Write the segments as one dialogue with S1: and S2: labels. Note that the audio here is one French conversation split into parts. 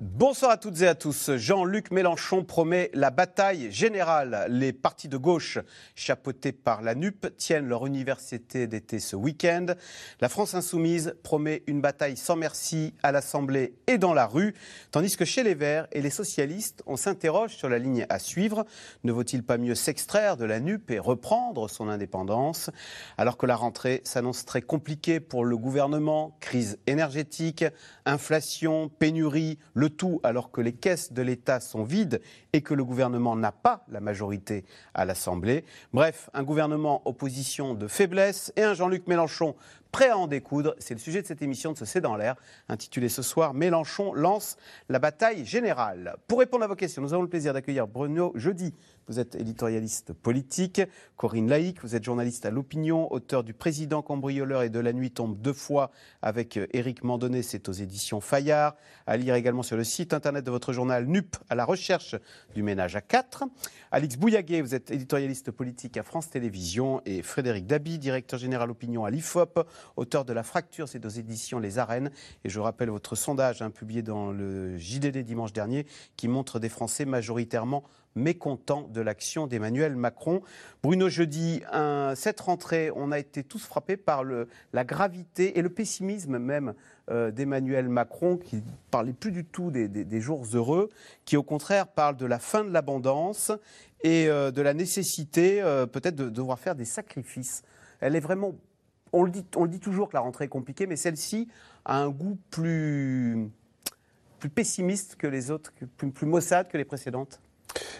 S1: Bonsoir à toutes et à tous. Jean-Luc Mélenchon promet la bataille générale. Les partis de gauche, chapeautés par la NUP, tiennent leur université d'été ce week-end. La France insoumise promet une bataille sans merci à l'Assemblée et dans la rue, tandis que chez les Verts et les socialistes, on s'interroge sur la ligne à suivre. Ne vaut-il pas mieux s'extraire de la NUP et reprendre son indépendance? Alors que la rentrée s'annonce très compliquée pour le gouvernement, crise énergétique, inflation, pénurie, le tout alors que les caisses de l'État sont vides et que le gouvernement n'a pas la majorité à l'Assemblée. Bref, un gouvernement opposition de faiblesse et un Jean-Luc Mélenchon prêt à en découdre. C'est le sujet de cette émission de ce C'est dans l'air, intitulée ce soir Mélenchon lance la bataille générale. Pour répondre à vos questions, nous avons le plaisir d'accueillir Bruno Jeudi. Vous êtes éditorialiste politique. Corinne Laïc, vous êtes journaliste à l'opinion, auteur du Président cambrioleur et de La nuit tombe deux fois avec Éric Mandonnet, c'est aux éditions Fayard. À lire également sur le site internet de votre journal NUP à la recherche du ménage à quatre. Alix Bouillaguet, vous êtes éditorialiste politique à France Télévisions et Frédéric Dabi, directeur général opinion à l'IFOP, auteur de La Fracture, c'est aux éditions Les Arènes. Et je rappelle votre sondage hein, publié dans le JDD dimanche dernier qui montre des Français majoritairement mécontents de l'action d'Emmanuel Macron. Bruno Jeudi, cette rentrée, on a été tous frappés par la gravité et le pessimisme même euh, d'Emmanuel Macron, qui ne parlait plus du tout des, jours heureux, qui au contraire parle de la fin de l'abondance et euh, de la nécessité euh, peut-être de, devoir faire des sacrifices. Elle est vraiment on le, dit, toujours que la rentrée est compliquée, mais celle-ci a un goût plus, pessimiste que les autres, plus maussade que les précédentes.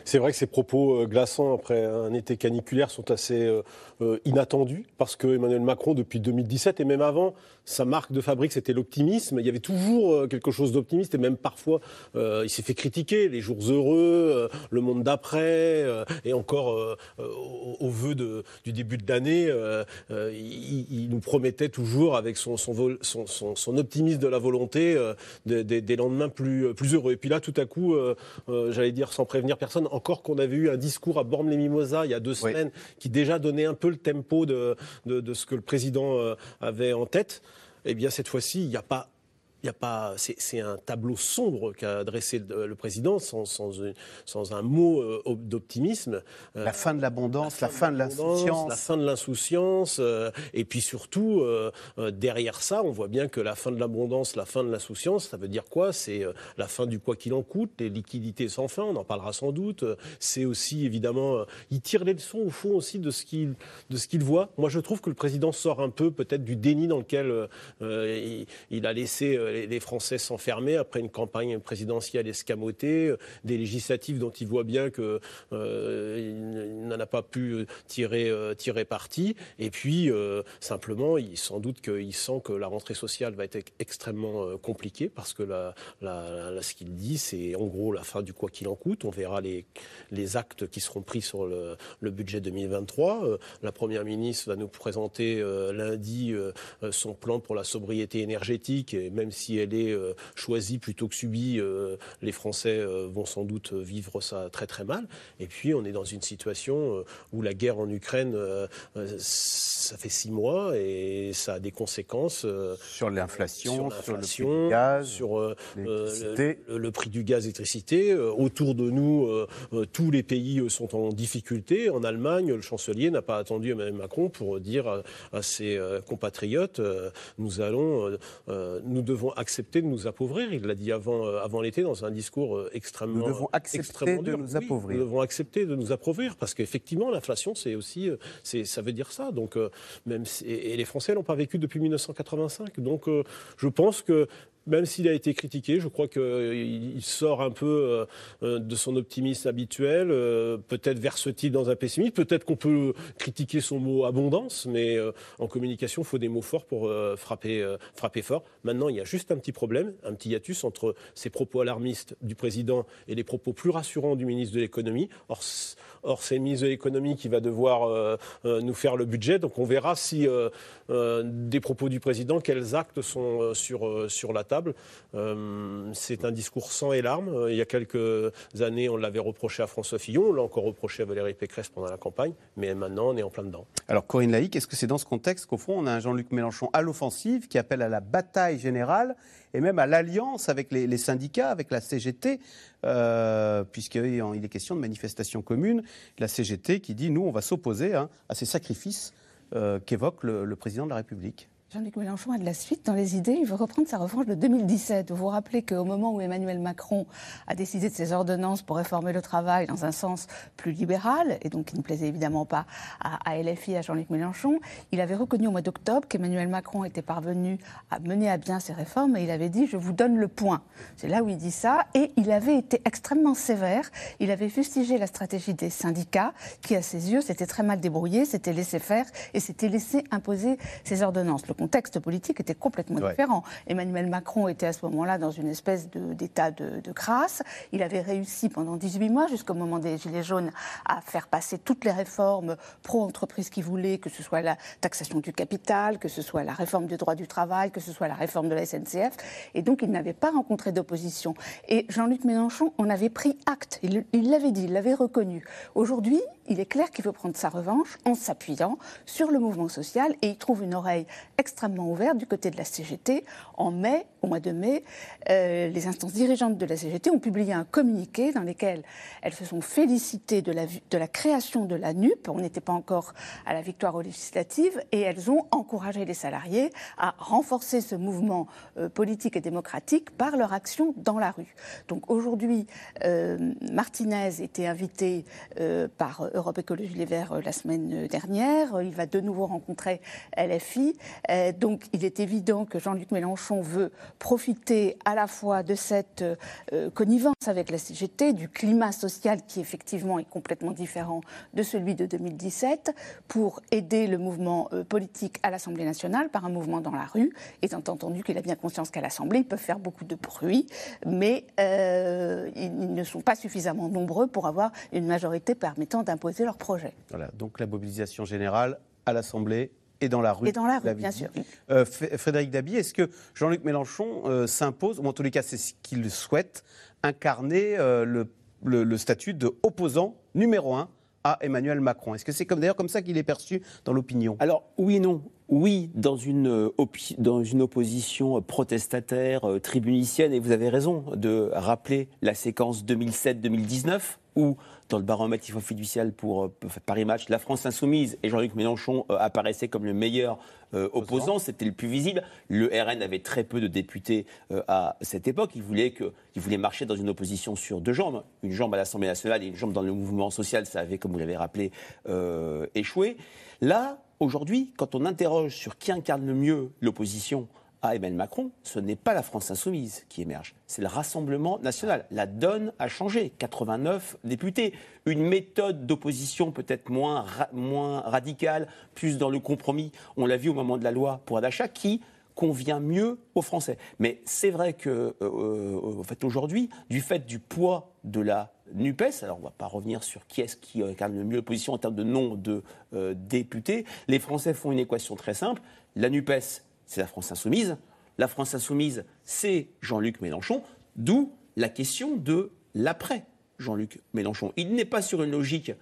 S2: C'est vrai que ces propos euh, glaçants après un été caniculaire sont assez euh, euh, inattendus parce que Emmanuel Macron, depuis 2017 et même avant, sa marque de fabrique c'était l'optimisme. Il y avait toujours quelque chose d'optimiste et même parfois il s'est fait critiquer les jours heureux, le monde d'après et encore au, vœu du début de l'année, il, nous promettait toujours avec son, son, optimisme de la volonté des lendemains plus, plus heureux. Et puis là, tout à coup, j'allais dire sans prévenir personne, encore qu'on avait eu un discours à Bormes-les-Mimosas il y a deux semaines qui déjà donnait un peu le tempo de, de, ce que le président euh, avait en tête. Eh bien, cette fois-ci, il n'y a pas il a pas, c'est un tableau sombre qu'a dressé le, président sans, sans, un mot euh, d'optimisme.
S1: Euh, la fin de l'abondance, la, fin de l'insouciance.
S2: La fin de l'insouciance. Euh, et puis surtout, derrière ça, on voit bien que la fin de l'abondance, la fin de l'insouciance, ça veut dire quoi? C'est la fin du quoi qu'il en coûte, les liquidités sans fin, on en parlera sans doute. C'est aussi, évidemment, il tire les leçons au fond aussi de ce qu'il voit. Moi, je trouve que le président sort un peu peut-être du déni dans lequel il, il, a laissé les, Français s'enfermer après une campagne présidentielle escamotée, euh, des législatives dont il voit bien qu'il euh, n'en a pas pu tirer, euh, tirer parti. Et puis, simplement, il, sans doute qu'il sent que la rentrée sociale va être extrêmement compliquée parce que la, ce qu'il dit, c'est en gros la fin du quoi qu'il en coûte. On verra les, actes qui seront pris sur le, budget 2023. la Première ministre va nous présenter lundi son plan pour la sobriété énergétique elle est euh, choisie plutôt que subie, euh, les Français euh, vont sans doute vivre ça très très mal. Et puis on est dans une situation où la guerre en Ukraine, ça fait six mois et ça a des conséquences
S1: sur l'inflation,
S2: sur, le prix du gaz, sur le, prix du gaz, l'électricité. Autour de nous, tous les pays sont en difficulté. En Allemagne, le chancelier n'a pas attendu Emmanuel Macron pour dire à, ses compatriotes nous allons, nous devons accepter de nous appauvrir. Il l'a dit avant, euh, avant l'été dans un discours euh, extrêmement.
S1: Nous devons accepter de nous appauvrir.
S2: nous devons accepter de nous appauvrir parce qu'effectivement, l'inflation, c'est aussi, euh, ça veut dire ça. Donc, même et les Français l'ont pas vécu depuis 1985. Donc, je pense que même s'il a été critiqué, je crois qu'il sort un peu euh, euh, de son optimisme habituel. Euh, peut-être verse-t-il dans un pessimisme. Peut-être qu'on peut critiquer son mot abondance, mais en communication, il faut des mots forts pour frapper, frapper fort. Maintenant, il y a juste un petit problème, un petit hiatus entre ces propos alarmistes du président et les propos plus rassurants du ministre de l'économie. Or, or c'est de l'économie qui va devoir nous faire le budget. Donc on verra si des propos du président, quels actes sont sur, sur la table c'est un discours sans et larmes. Il y a quelques années, on l'avait reproché à François Fillon, on l'a encore reproché à Valérie Pécresse pendant la campagne, mais maintenant, on est en plein dedans.
S1: Alors, Corinne Laïc, est-ce que c'est dans ce contexte qu'au fond, on a un Jean-Luc Mélenchon à l'offensive qui appelle à la bataille générale et même à l'alliance avec les, syndicats, avec la CGT, euh, puisqu'il est question de manifestations communes. La CGT qui dit, nous, on va s'opposer hein, à ces sacrifices euh, qu'évoque le président de la République.
S3: Jean-Luc Mélenchon a de la suite dans les idées. Il veut reprendre sa revanche de 2017. Vous vous rappelez qu'au moment où Emmanuel Macron a décidé de ses ordonnances pour réformer le travail dans un sens plus libéral, et donc qui ne plaisait évidemment pas à, LFI, à Jean-Luc Mélenchon, il avait reconnu au mois d'octobre qu'Emmanuel Macron était parvenu à mener à bien ses réformes et il avait dit Je vous donne le point. C'est là où il dit ça. Et il avait été extrêmement sévère. Il avait fustigé la stratégie des syndicats qui, à ses yeux, s'étaient très mal débrouillés, s'étaient laissé faire et s'étaient laissé imposer ses ordonnances contexte politique était complètement différent. Emmanuel Macron était à ce moment-là dans une espèce d'état de, de, grâce. Il avait réussi pendant 18 mois, jusqu'au moment des Gilets jaunes, à faire passer toutes les réformes pro-entreprise qu'il voulait, que ce soit la taxation du capital, que ce soit la réforme du droit du travail, que ce soit la réforme de la SNCF. Et donc, il n'avait pas rencontré d'opposition. Et Jean-Luc Mélenchon en avait pris acte. Il l'avait dit, il l'avait reconnu. Aujourd'hui, il est clair qu'il veut prendre sa revanche en s'appuyant sur le mouvement social et il trouve une oreille extrêmement ouverte du côté de la CGT. En mai, au mois de mai, euh, les instances dirigeantes de la CGT ont publié un communiqué dans lequel elles se sont félicitées de la, création de la NUP. On n'était pas encore à la victoire aux législatives et elles ont encouragé les salariés à renforcer ce mouvement euh, politique et démocratique par leur action dans la rue. Donc aujourd'hui, euh, Martinez était invité par Europe Écologie Les Verts la semaine dernière. Il va de nouveau rencontrer LFI. donc il est évident que Jean-Luc Mélenchon veut profiter à la fois de cette connivence avec la CGT, du climat social qui effectivement est complètement différent de celui de 2017, pour aider le mouvement politique à l'Assemblée nationale par un mouvement dans la rue, étant entendu qu'il a bien conscience qu'à l'Assemblée, ils peuvent faire beaucoup de bruit, mais ils ne sont pas suffisamment nombreux pour avoir une majorité permettant d'imposer leur projet.
S1: Voilà, donc la mobilisation générale à l'Assemblée et dans la rue.
S3: Et dans la rue, bien sûr.
S1: Euh, Frédéric Dabi, est-ce que Jean-Luc Mélenchon euh, s'impose, ou en tous les cas c'est ce qu'il souhaite, incarner euh, le, le, statut de opposant numéro un à Emmanuel Macron? Est-ce que c'est comme, d'ailleurs comme ça qu'il est perçu dans l'opinion?
S4: Alors oui et non. Oui, dans une, dans une opposition protestataire, tribunicienne, et vous avez raison de rappeler la séquence 2007-2019 où, dans le baromètre fiducial pour euh, Paris Match, la France insoumise et Jean-Luc Mélenchon euh, apparaissaient comme le meilleur euh, opposant, c'était le plus visible. Le RN avait très peu de députés à cette époque. Il voulait, que, il voulait marcher dans une opposition sur deux jambes. Une jambe à l'Assemblée nationale et une jambe dans le mouvement social. Ça avait, comme vous l'avez rappelé, échoué. Là, aujourd'hui, quand on interroge sur qui incarne le mieux l'opposition à Emmanuel Macron, ce n'est pas la France insoumise qui émerge, c'est le Rassemblement national. La donne a changé, 89 députés. Une méthode d'opposition peut-être moins, moins radicale, plus dans le compromis, on l'a vu au moment de la loi pour d'achat, qui convient mieux aux Français. Mais c'est vrai que, euh, euh, fait, aujourd'hui, du fait du poids de la NUPES, alors on ne va pas revenir sur qui est-ce qui incarne le mieux l'opposition en termes de nombre de euh, députés, les Français font une équation très simple. La NUPES, c'est la France insoumise. La France insoumise, c'est Jean-Luc Mélenchon, d'où la question de l'après Jean-Luc Mélenchon. Il n'est pas sur une logique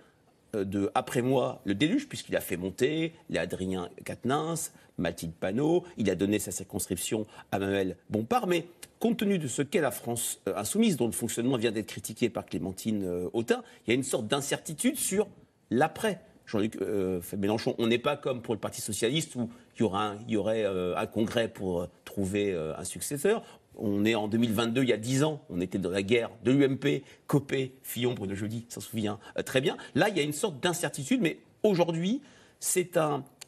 S4: euh, de après moi le déluge, puisqu'il a fait monter les Adrien Quatennens, Mathilde Panot, il a donné sa circonscription à Manuel Bompard, mais compte tenu de ce qu'est la France euh, insoumise, dont le fonctionnement vient d'être critiqué par Clémentine euh, Autain, il y a une sorte d'incertitude sur l'après Jean-Luc euh, Mélenchon. On n'est pas comme pour le Parti socialiste où il y, aurait euh, un congrès pour euh, trouver un successeur. On est en 2022, il y a 10 ans, on était dans la guerre de l'UMP, Copé, Fillon, Bruno Jeudi, s'en souvient très bien. Là, il y a une sorte d'incertitude, mais aujourd'hui, c'est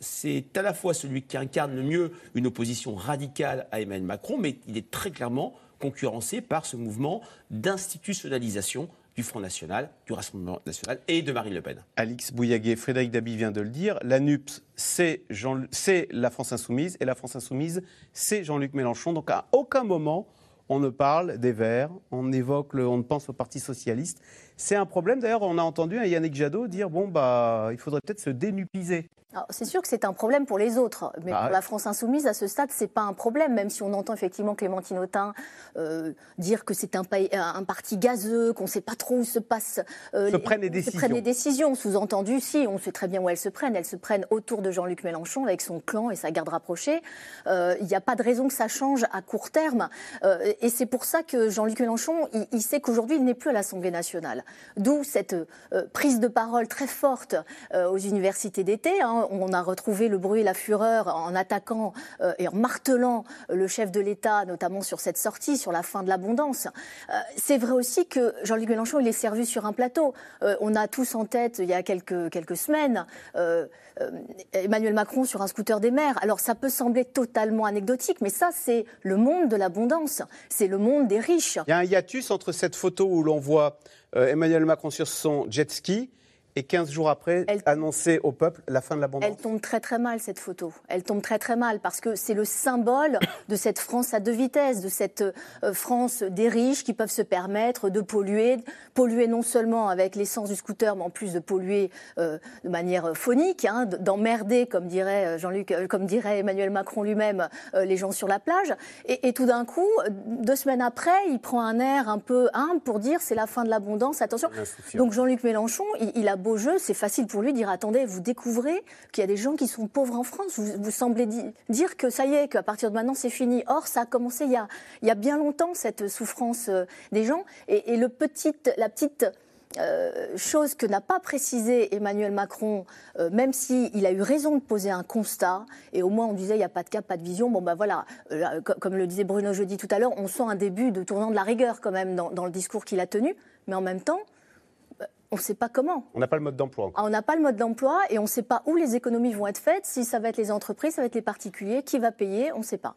S4: c'est à la fois celui qui incarne le mieux une opposition radicale à Emmanuel Macron, mais il est très clairement concurrencé par ce mouvement d'institutionnalisation du Front National, du Rassemblement National et de Marine Le Pen.
S1: Alix Bouillaguet, Frédéric Dabi vient de le dire, la NUPS, c'est la France Insoumise, et la France Insoumise, c'est Jean-Luc Mélenchon. Donc à aucun moment, on ne parle des Verts, on évoque, le, on pense au Parti socialiste. C'est un problème. D'ailleurs, on a entendu un Yannick Jadot dire bon bah, il faudrait peut-être se dénupiser.
S5: C'est sûr que c'est un problème pour les autres, mais
S1: Bah
S5: pour
S1: ouais.
S5: la France insoumise, à ce stade, c'est pas un problème, même si on entend effectivement Clémentine Autain euh, dire que c'est un, parti gazeux, qu'on ne sait pas trop où se passent euh,
S1: Se prennent les décisions.
S5: Se prennent les décisions. Sous-entendu, si, on sait très bien où elles se prennent. Elles se prennent autour de Jean-Luc Mélenchon avec son clan et sa garde rapprochée. Euh, Il n'y a pas de raison que ça change à court terme. Euh, et c'est pour ça que Jean-Luc Mélenchon, il, il sait qu'aujourd'hui, il n'est plus à l'Assemblée nationale. D'où cette euh, prise de parole très forte euh, aux universités d'été. hein. On a retrouvé le bruit et la fureur en attaquant euh, et en martelant le chef de l'État, notamment sur cette sortie, sur la fin de l'abondance. C'est vrai aussi que Jean-Luc Mélenchon, il est servi sur un plateau. On a tous en tête, il y a quelques, quelques semaines, Emmanuel Macron sur un scooter des mers. Alors ça peut sembler totalement anecdotique, mais ça, c'est le monde de l'abondance. C'est le monde des riches.
S1: Il y a un hiatus entre cette photo où l'on voit Emmanuel Macron sur son jet ski et 15 jours après
S5: Elle-
S1: annoncer au peuple la fin de
S5: Elle
S1: l'abondance.
S5: tombe très très mal cette photo. Elle tombe très très mal parce que c'est le symbole de cette France à deux vitesses, de cette euh, France des riches qui peuvent se permettre de polluer, polluer non seulement avec l'essence du scooter, mais en plus de polluer euh, de manière phonique, hein, d'emmerder, comme dirait euh, Jean-Luc, euh, comme dirait Emmanuel Macron lui-même, euh, les gens sur la plage. Et, et tout d'un coup, euh, deux semaines après, il prend un air un peu humble pour dire c'est la fin de l'abondance. Attention. Donc Jean-Luc Mélenchon, il, il a beau jeu, c'est facile pour lui de dire attendez, vous découvrez qu'il y a des gens qui sont pauvres en France. Vous, semblez di- dire que ça y est, qu'à partir de maintenant c'est fini. Or, ça a commencé il y a, il bien longtemps cette souffrance euh, des gens. Et, la petite euh, chose que n'a pas précisé Emmanuel Macron, euh, même s'il a eu raison de poser un constat, et au moins on disait il n'y a pas de cap, pas de vision, bon ben voilà, là, co- comme le disait Bruno Jeudi tout à l'heure, on sent un début de tournant de la rigueur quand même dans, le discours qu'il a tenu, mais en même temps, on ne sait pas comment.
S1: On n'a pas le mode d'emploi.
S5: Ah, On n'a pas le mode d'emploi et on ne sait pas où les économies vont être faites, si ça va être les entreprises, ça va être les particuliers, qui va payer, on ne sait pas.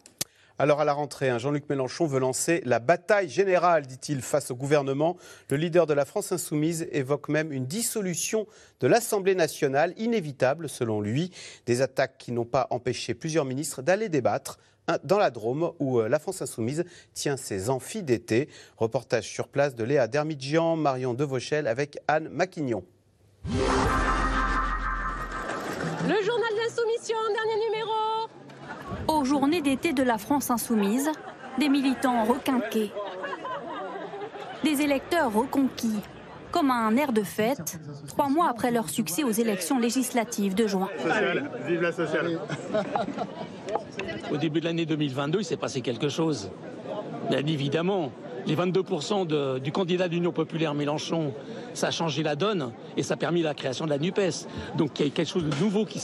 S1: Alors à la rentrée, hein, Jean-Luc Mélenchon veut lancer la bataille générale, dit-il, face au gouvernement. Le leader de la France insoumise évoque même une dissolution de l'Assemblée nationale, inévitable selon lui. Des attaques qui n'ont pas empêché plusieurs ministres d'aller débattre dans la Drôme, où euh, la France insoumise tient ses amphis d'été. Reportage sur place de Léa Dermidjian, Marion Devauchel avec Anne Maquignon.
S6: Le journal de l'insoumission, dernier numéro.
S7: Aux journées d'été de la France insoumise, des militants requinqués, des électeurs reconquis, comme à un air de fête, trois mois après leur succès aux élections législatives de juin.
S8: Vive la sociale.
S9: Au début de l'année 2022, il s'est passé quelque chose. Bien évidemment, les 22% de- du candidat de l'Union populaire Mélenchon, ça a changé la donne et ça a permis la création de la NUPES. Donc il y a quelque chose de nouveau qui,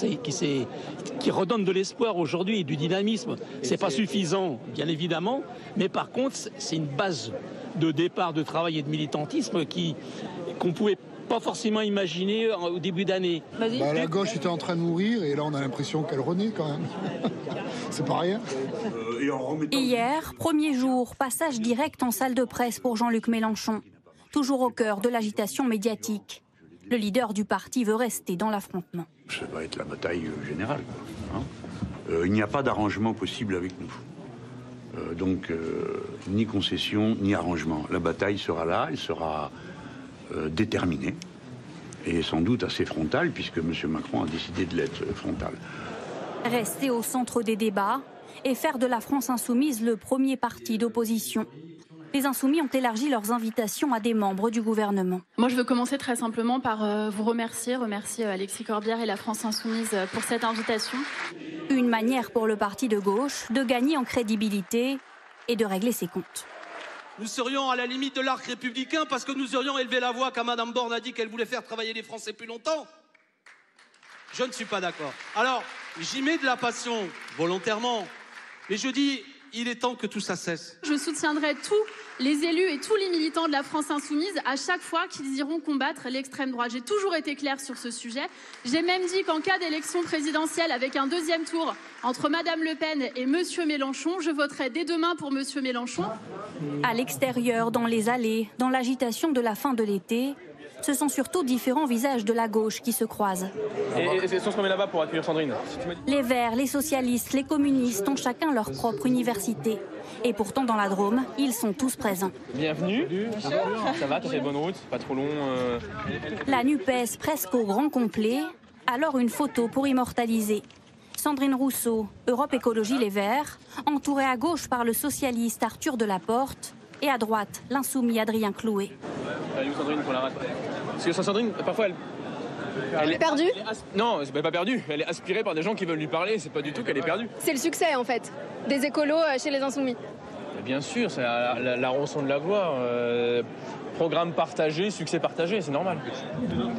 S9: redonne de l'espoir aujourd'hui, du dynamisme. C'est pas suffisant, bien évidemment, mais par contre, c'est une base de départ de travail et de militantisme qui qu'on pouvait pas forcément imaginer en- au début d'année.
S8: Bah, la gauche était en train de mourir et là on a l'impression qu'elle renaît quand même. C'est pas rien.
S7: Hier, premier jour, passage direct en salle de presse pour Jean-Luc Mélenchon, toujours au cœur de l'agitation médiatique. Le leader du parti veut rester dans l'affrontement.
S10: Ça va être la bataille euh, générale. hein. Euh, il n'y a pas d'arrangement possible avec nous. Euh, donc, euh, ni concession, ni arrangement. La bataille sera là, elle sera euh, déterminée et sans doute assez frontale, puisque M. Macron a décidé de l'être euh, frontale.
S7: Rester au centre des débats et faire de la France insoumise le premier parti d'opposition. Les insoumis ont élargi leurs invitations à des membres du gouvernement.
S11: Moi, je veux commencer très simplement par euh, vous remercier, remercier euh, Alexis Corbière et la France Insoumise euh, pour cette invitation.
S7: Une manière pour le parti de gauche de gagner en crédibilité et de régler ses comptes.
S12: Nous serions à la limite de l'arc républicain parce que nous aurions élevé la voix quand Madame Borne a dit qu'elle voulait faire travailler les Français plus longtemps. Je ne suis pas d'accord. Alors, j'y mets de la passion, volontairement, mais je dis, il est temps que tout ça cesse.
S11: Je soutiendrai tous les élus et tous les militants de la France Insoumise à chaque fois qu'ils iront combattre l'extrême droite. J'ai toujours été claire sur ce sujet. J'ai même dit qu'en cas d'élection présidentielle avec un deuxième tour entre Madame Le Pen et Monsieur Mélenchon, je voterai dès demain pour Monsieur Mélenchon.
S7: À l'extérieur, dans les allées, dans l'agitation de la fin de l'été, ce sont surtout différents visages de la gauche qui se croisent.
S13: Et, c'est on se remet là-bas pour accueillir Sandrine.
S7: Les Verts, les socialistes, les communistes ont chacun leur propre université. Et pourtant, dans la Drôme, ils sont tous présents.
S13: Bienvenue. Ça va, t'as fait bonne route Pas trop long euh.
S7: La NUPES presque au grand complet, alors une photo pour immortaliser. Sandrine Rousseau, Europe Écologie Les Verts, entourée à gauche par le socialiste Arthur Delaporte et à droite l'insoumis Adrien Clouet.
S13: Est où Sandrine pour la rate Parce que Sandrine, parfois elle.
S14: Elle est perdue
S13: Non, elle n'est pas perdue. Elle est aspirée par des gens qui veulent lui parler. C'est pas du tout qu'elle est perdue.
S14: C'est le succès en fait des écolos euh, chez les insoumis.
S13: Bien sûr, c'est la, la, la, rançon de la gloire. Euh, programme partagé, succès partagé, c'est normal.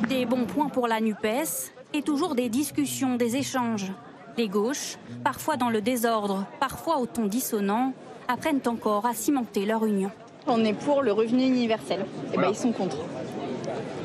S7: Des bons points pour la NUPES et toujours des discussions, des échanges. Les gauches, parfois dans le désordre, parfois au ton dissonant, apprennent encore à cimenter leur union.
S15: On est pour le revenu universel. Et eh voilà. ben, ils sont contre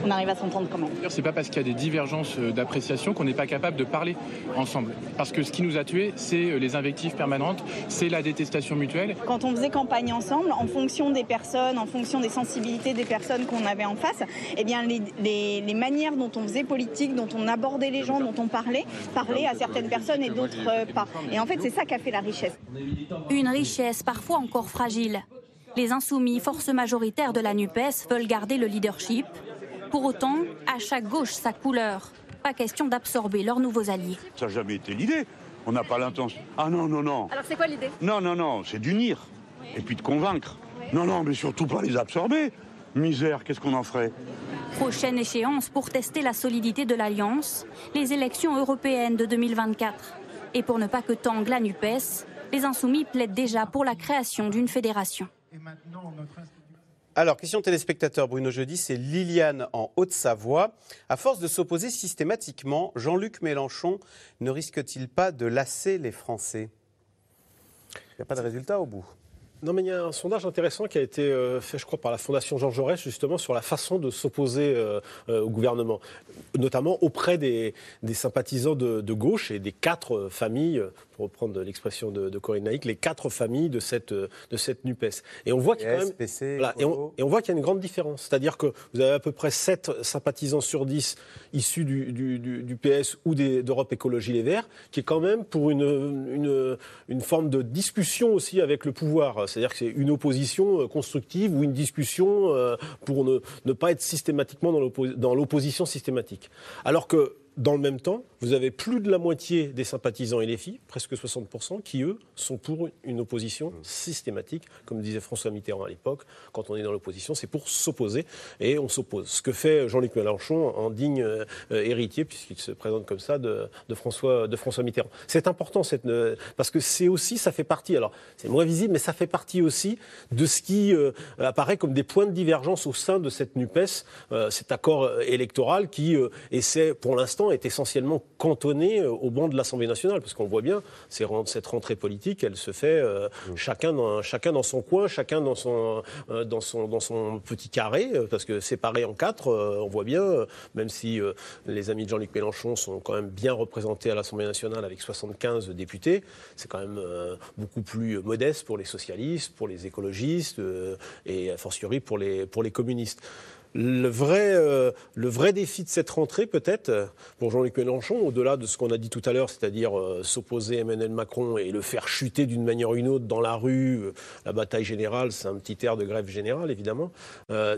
S15: on arrive à s'entendre quand même.
S13: C'est pas parce qu'il y a des divergences euh, d'appréciation qu'on n'est pas capable de parler ensemble. Parce que ce qui nous a tués, c'est euh, les invectives permanentes, c'est la détestation mutuelle.
S15: Quand on faisait campagne ensemble, en fonction des personnes, en fonction des sensibilités des personnes qu'on avait en face, eh bien les, les, les, manières dont on faisait politique, dont on abordait les gens, dont on parlait, parlait à certaines personnes et d'autres euh, pas. Et en fait, c'est ça qui a fait la richesse.
S7: Une richesse parfois encore fragile. Les insoumis, force majoritaire de la NUPES, veulent garder le leadership. Pour autant, à chaque gauche sa couleur. Pas question d'absorber leurs nouveaux alliés.
S10: Ça n'a jamais été l'idée. On n'a pas l'intention. Ah non, non, non.
S14: Alors c'est quoi l'idée?
S10: Non, non, non, c'est d'unir. Et puis de convaincre. Non, non, mais surtout pas les absorber. Misère, qu'est-ce qu'on en ferait?
S7: Prochaine échéance pour tester la solidité de l'Alliance, les élections européennes de 2024. Et pour ne pas que tangue la NUPES, les Insoumis plaident déjà pour la création d'une fédération.
S1: Alors, question téléspectateur Bruno Jeudi, c'est Liliane en Haute-Savoie. À force de s'opposer systématiquement, Jean-Luc Mélenchon ne risque-t-il pas de lasser les Français? Il n'y a pas de résultat au bout.
S2: Non, mais il y a un sondage intéressant qui a été fait, je crois, par la Fondation Jean Jaurès, justement, sur la façon de s'opposer euh, au gouvernement, notamment auprès des, sympathisants de, gauche et des quatre familles, pour reprendre l'expression de, de, Corinne Naïc, les quatre familles de cette, de cette NUPES. Et on voit qu'il y a voilà, y une grande différence. C'est-à-dire que vous avez à peu près 7 sympathisants sur 10 issus du, du, du PS ou d'Europe Écologie Les Verts, qui est quand même pour une, une, une forme de discussion aussi avec le pouvoir. C'est-à-dire que c'est une opposition constructive ou une discussion pour ne, ne pas être systématiquement dans l'opposition systématique. Alors que dans le même temps, vous avez plus de la moitié des sympathisants et les filles, presque 60%, qui, eux, sont pour une opposition systématique. Comme disait François Mitterrand à l'époque, quand on est dans l'opposition, c'est pour s'opposer, et on s'oppose. Ce que fait Jean-Luc Mélenchon en digne euh, héritier, puisqu'il se présente comme ça, de, de, François, de François Mitterrand. C'est important, cette, euh, parce que c'est aussi, ça fait partie, alors c'est moins visible, mais ça fait partie aussi de ce qui euh, apparaît comme des points de divergence au sein de cette NUPES, cet accord électoral qui essaie, pour l'instant, est essentiellement cantonné au banc de l'Assemblée nationale, parce qu'on voit bien, cette rentrée politique, elle se fait euh, mmh. chacun, dans, chacun dans son coin, chacun dans son, euh, dans son, dans son petit carré, parce que séparé en quatre, euh, on voit bien, même si les amis de Jean-Luc Mélenchon sont quand même bien représentés à l'Assemblée nationale avec 75 députés, c'est quand même beaucoup plus modeste pour les socialistes, pour les écologistes et a fortiori pour les, pour les communistes. Le vrai, euh, le vrai défi de cette rentrée, peut-être, pour Jean-Luc Mélenchon, au-delà de ce qu'on a dit tout à l'heure, c'est-à-dire euh, s'opposer à Emmanuel Macron et le faire chuter d'une manière ou d'une autre dans la rue, euh, la bataille générale, c'est un petit air de grève générale, évidemment,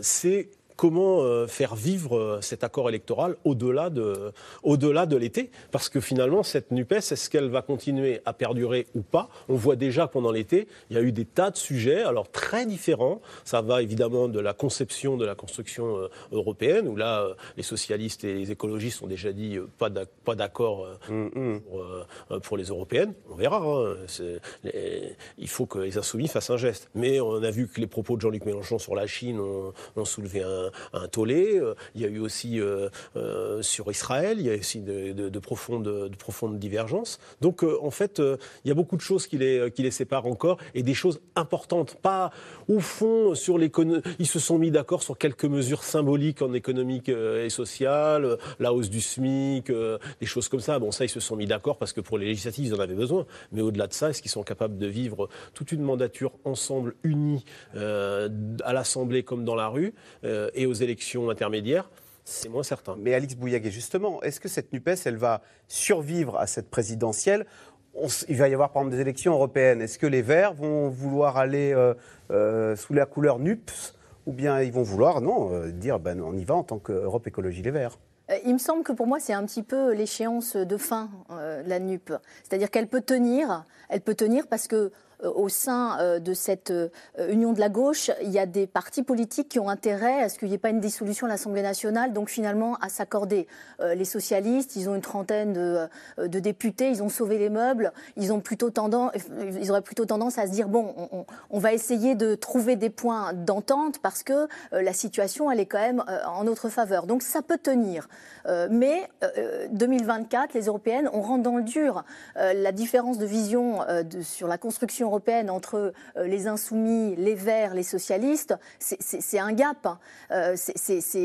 S2: c'est comment euh, faire vivre euh, cet accord électoral au-delà de, au-delà de l'été? Parce que finalement, cette NUPES, est-ce qu'elle va continuer à perdurer ou pas? On voit déjà pendant l'été, il y a eu des tas de sujets, alors très différents. Ça va évidemment de la conception de la construction euh, européenne, où là, les socialistes et les écologistes ont déjà dit pas, d'accord mm-hmm. pour, pour, les européennes. On verra. Hein. Les, il faut que les insoumis fassent un geste. Mais on a vu que les propos de Jean-Luc Mélenchon sur la Chine ont, ont soulevé un un, tollé. Il y a eu aussi euh, euh, sur Israël, il y a aussi de, de, de, profondes, de profondes, divergences. Donc euh, en fait, il y a beaucoup de choses qui les, séparent encore et des choses importantes. Pas au fond sur l'économie. Ils se sont mis d'accord sur quelques mesures symboliques en économique et sociale, la hausse du SMIC, des choses comme ça. Bon, ça, ils se sont mis d'accord parce que pour les législatives, ils en avaient besoin. Mais au-delà de ça, est-ce qu'ils sont capables de vivre toute une mandature ensemble, unis, à l'Assemblée comme dans la rue et aux élections intermédiaires, c'est moins certain.
S1: Mais Alix Bouillaguet, justement, est-ce que cette NUPES, elle va survivre à cette présidentielle? On il va y avoir par exemple des élections européennes. Est-ce que les Verts vont vouloir aller euh, euh, sous la couleur NUPS ou bien ils vont vouloir, non, euh, dire ben, on y va en tant qu'Europe Écologie Les Verts?
S5: Il me semble que pour moi, c'est un petit peu l'échéance de fin, euh, la NUP. C'est-à-dire qu'elle peut tenir, elle peut tenir parce que euh, au sein euh, de cette euh, union de la gauche, il y a des partis politiques qui ont intérêt à ce qu'il n'y ait pas une dissolution de l'Assemblée nationale, donc finalement à s'accorder. Euh, les socialistes, ils ont une trentaine de, euh, députés, ils ont sauvé les meubles, ils ont plutôt tendance, ils auraient plutôt tendance à se dire bon, on, va essayer de trouver des points d'entente parce que euh, la situation, elle est quand même euh, en notre faveur. Donc ça peut tenir. Euh, mais euh, 2024, les européennes, on rentre dans le dur. Euh, la différence de vision euh, sur la construction européenne entre euh, les insoumis, les verts, les socialistes, c'est- un gap. hein. Euh,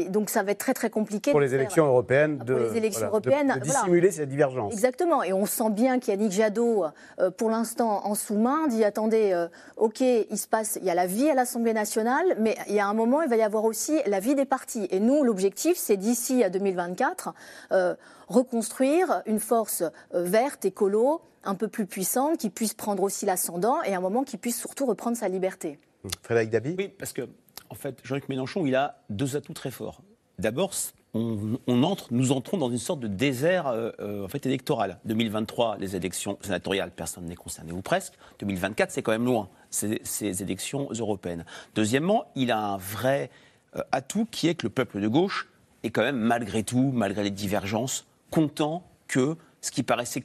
S5: donc ça va être très très compliqué.
S1: Pour
S5: de
S1: les
S5: faire-
S1: élections européennes, de,
S5: les élections
S1: voilà,
S5: européennes,
S1: de, dissimuler cette divergence.
S5: Exactement. Et on sent bien qu'Yannick Jadot, euh, pour l'instant, en sous-main, dit attendez, euh, ok, il se passe, il y a la vie à l'Assemblée nationale, mais il y a un moment, il va y avoir aussi la vie des partis. Et nous, l'objectif, c'est d'ici à 2024, euh, reconstruire une force euh, verte, écolo, un peu plus puissante, qui puisse prendre aussi l'ascendant et à un moment qui puisse surtout reprendre sa liberté.
S1: Frédéric Dabi
S4: Oui, parce que, en fait, Jean-Luc Mélenchon, il a deux atouts très forts. D'abord, on, on entre, nous entrons dans une sorte de désert euh, euh, en fait, électoral. 2023, les élections sénatoriales, personne n'est concerné ou presque. 2024, c'est quand même loin, ces, ces élections européennes. Deuxièmement, il a un vrai euh, atout qui est que le peuple de gauche est quand même, malgré tout, malgré les divergences, content que ce qui paraissait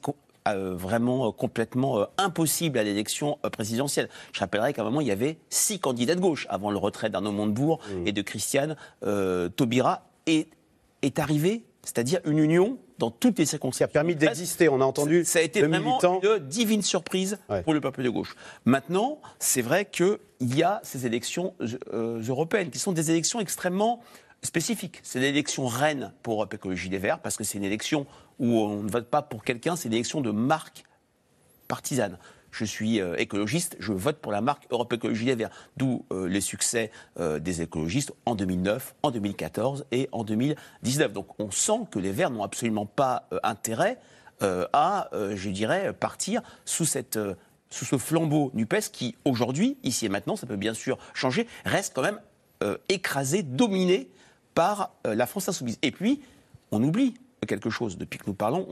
S4: euh, vraiment euh, complètement euh, impossible à l'élection présidentielle. Je rappellerai qu'à un moment, il y avait six candidats de gauche avant le retrait d'Arnaud Montebourg et de Christiane Taubira. Et est arrivé, c'est-à-dire une union dans toutes les circonstances. Qui a
S1: permis d'exister. On a entendu
S4: Ça a été
S1: le
S4: vraiment
S1: militant.
S4: une divine surprise pour le peuple de gauche. Maintenant, c'est vrai qu'il y a ces élections européennes qui sont des élections extrêmement spécifiques. C'est l'élection reine pour Europe Écologie des Verts parce que c'est une élection où on ne vote pas pour quelqu'un, c'est une élection de marque partisane. Je suis euh, écologiste, je vote pour la marque Europe Écologie Les Verts. D'où euh, les succès euh, des écologistes en 2009, en 2014 et en 2019. Donc on sent que les Verts n'ont absolument pas intérêt à, je dirais, partir sous, cette, sous ce flambeau NUPES qui, aujourd'hui, ici et maintenant, ça peut bien sûr changer, reste quand même écrasé, dominé par euh, la France insoumise. Et puis, on oublie quelque chose. Depuis que nous parlons,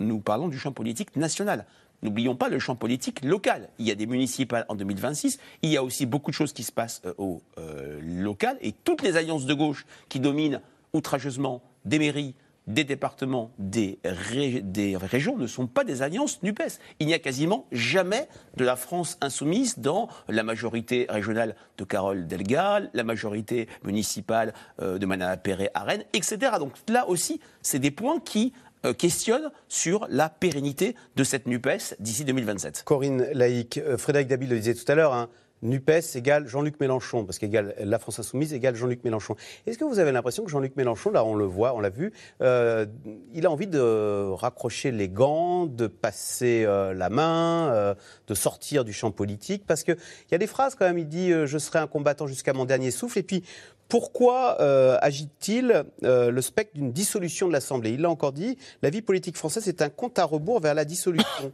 S4: nous parlons du champ politique national. N'oublions pas le champ politique local. Il y a des municipales en 2026. Il y a aussi beaucoup de choses qui se passent euh, au euh, local. Et toutes les alliances de gauche qui dominent outrageusement des mairies, des départements, des, ré- des régions ne sont pas des alliances NUPES. Il n'y a quasiment jamais de la France insoumise dans la majorité régionale de Carole Delga, la majorité municipale euh, de Manana Perret à Rennes, etc. Donc là aussi, c'est des points qui euh, questionnent sur la pérennité de cette NUPES d'ici 2027.
S1: Corinne Laïc, euh, Frédéric Dabi le disait tout à l'heure, hein, NUPES égale Jean-Luc Mélenchon, parce qu'égale la France Insoumise égale Jean-Luc Mélenchon. Est-ce que vous avez l'impression que Jean-Luc Mélenchon, là on le voit, on l'a vu, euh, il a envie de raccrocher les gants, de passer euh, la main, euh, de sortir du champ politique? Parce qu'il y a des phrases quand même, il dit Je serai un combattant jusqu'à mon dernier souffle », et puis pourquoi euh, agite-t-il le spectre d'une dissolution de l'Assemblée? Il l'a encore dit, la vie politique française est un compte à rebours vers la dissolution.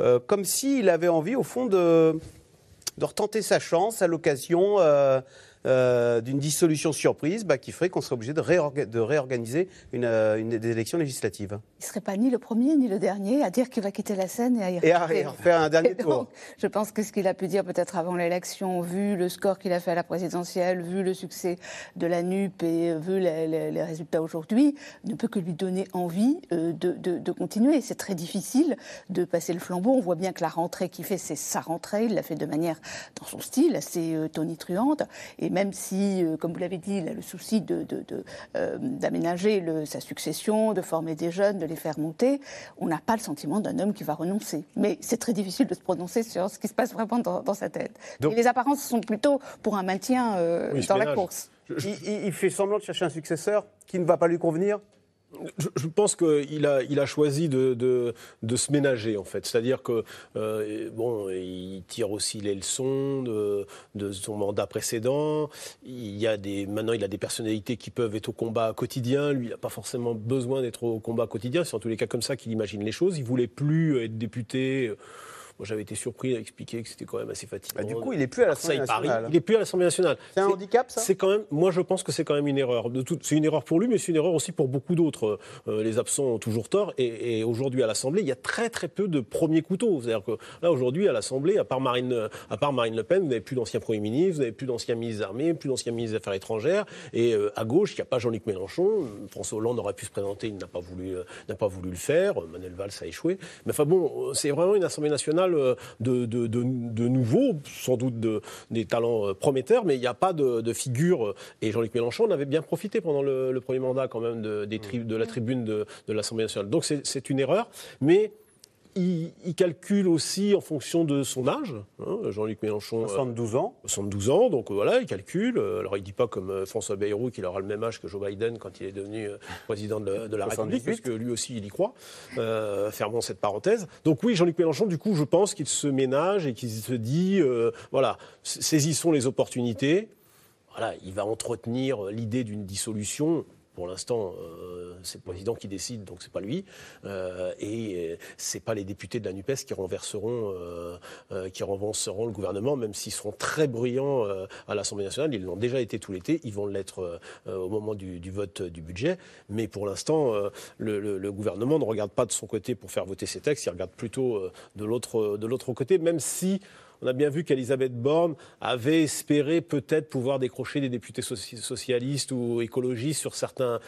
S1: Euh, comme s'il avait envie, au fond, de, de retenter sa chance à l'occasion euh, euh, d'une dissolution surprise bah, qui ferait qu'on serait obligé de, réorga- de réorganiser une, euh, une des élections législatives.
S3: Il ne serait pas ni le premier ni le dernier à dire qu'il va quitter la scène et à y
S1: Et à
S3: rester.
S1: ré- refaire un dernier
S3: Et donc,
S1: tour.
S3: Je pense que ce qu'il a pu dire peut-être avant l'élection, vu le score qu'il a fait à la présidentielle, vu le succès de la NUP et vu les, les- les résultats aujourd'hui, ne peut que lui donner envie euh, de, de- de continuer. C'est très difficile de passer le flambeau. On voit bien que la rentrée qu'il fait, c'est sa rentrée. Il l'a fait de manière, dans son style, assez euh, tonitruante. Et même si, euh, comme vous l'avez dit, il a le souci de- de- de, euh, d'aménager le- sa succession, de former des jeunes, de les faire monter, on n'a pas le sentiment d'un homme qui va renoncer. Mais c'est très difficile de se prononcer sur ce qui se passe vraiment dans, dans sa tête.
S1: Donc-
S3: Et les apparences sont plutôt pour un maintien euh,
S1: Oui,
S3: dans la course.
S1: Il fait semblant de chercher un successeur qui ne va pas lui convenir
S2: je, pense qu'il a, il a choisi de, de, se ménager, en fait. C'est-à-dire que, euh, bon, il tire aussi les leçons de, son mandat précédent. Il y a des, maintenant, il a des personnalités qui peuvent être au combat quotidien. Lui, il n'a pas forcément besoin d'être au combat quotidien. C'est en tous les cas comme ça qu'il imagine les choses. Il voulait plus être député. Moi, j'avais été surpris à expliquer que c'était quand même assez fatigant.
S1: Bah, du coup, il n'est plus à l'Assemblée nationale.
S2: Il n'est plus à l'Assemblée nationale.
S1: C'est un handicap, ça?
S2: C'est quand même. Moi, je pense que c'est quand même une erreur. C'est une erreur pour lui, mais c'est une erreur aussi pour beaucoup d'autres. Euh, les absents ont toujours tort. Et, et aujourd'hui, à l'Assemblée, il y a très très peu de premiers couteaux. C'est-à-dire que là, aujourd'hui, à l'Assemblée, à part Marine, à part Marine Le Pen, vous n'avez plus d'anciens premiers ministres, vous n'avez plus d'anciens ministres des Armées, plus d'anciens ministres des Affaires étrangères. Et euh, à gauche, il n'y a pas Jean-Luc Mélenchon. François Hollande aurait pu se présenter, il n'a pas voulu, euh, n'a pas voulu le faire. Euh, Manuel Valls a échoué. Mais enfin bon, euh, c'est vraiment une Assemblée nationale euh, de, de, de, de nouveaux, sans doute de, des talents euh, prometteurs, mais il n'y a pas de, figure. euh, Et Jean-Luc Mélenchon en avait bien profité pendant le, le premier mandat quand même de, des tri- de la tribune de, l'Assemblée nationale. Donc c'est une erreur, mais il, il calcule aussi en fonction de son âge. hein, Jean-Luc Mélenchon. euh,
S1: 72 ans.
S2: 72 ans, donc euh, voilà, il calcule. Euh, Alors il dit pas comme euh, François Bayrou qu'il aura le même âge que Joe Biden quand il est devenu euh, président de, la- de la
S1: 78.
S2: République, parce que lui aussi il y croit. Euh, fermons cette parenthèse. Donc oui, Jean-Luc Mélenchon, du coup, je pense qu'il se ménage et qu'il se dit, euh, voilà, saisissons les opportunités. Voilà, il va entretenir euh, l'idée d'une dissolution. Pour l'instant, euh, c'est le président qui décide, donc c'est pas lui. Euh, et euh, c'est pas les députés de la Nupes qui renverseront, qui renverseront le gouvernement, même s'ils seront très bruyants à l'Assemblée nationale. Ils l'ont déjà été tout l'été. Ils vont l'être au moment du, vote du budget. Mais pour l'instant, le, le- gouvernement ne regarde pas de son côté pour faire voter ses textes. Il regarde plutôt de l'autre côté, même si on a bien vu qu'Elisabeth Borne avait espéré peut-être pouvoir décrocher des députés soci- socialistes ou écologistes sur certains,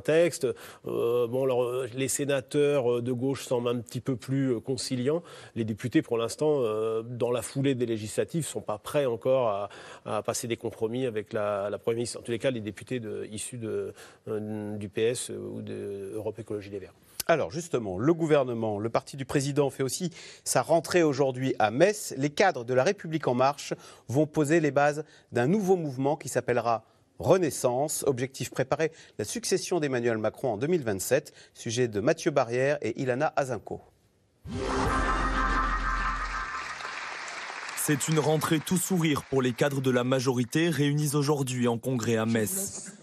S2: textes. Euh, bon, euh, les sénateurs euh, de gauche semblent un petit peu plus conciliants. Les députés, pour l'instant, dans la foulée des législatives, sont pas prêts encore à, passer des compromis avec la, Première ministre. En tous les cas, les députés issus du PS ou de Europe Écologie Les Verts.
S1: Alors justement, le gouvernement, le parti du président fait aussi sa rentrée aujourd'hui à Metz. Les cadres de la République en marche vont poser les bases d'un nouveau mouvement qui s'appellera Renaissance. Objectif préparer la succession d'Emmanuel Macron en 2027. Sujet de Mathieu Barrière et Ilana Azinko.
S16: C'est une rentrée tout sourire pour les cadres de la majorité réunis aujourd'hui en congrès à Metz.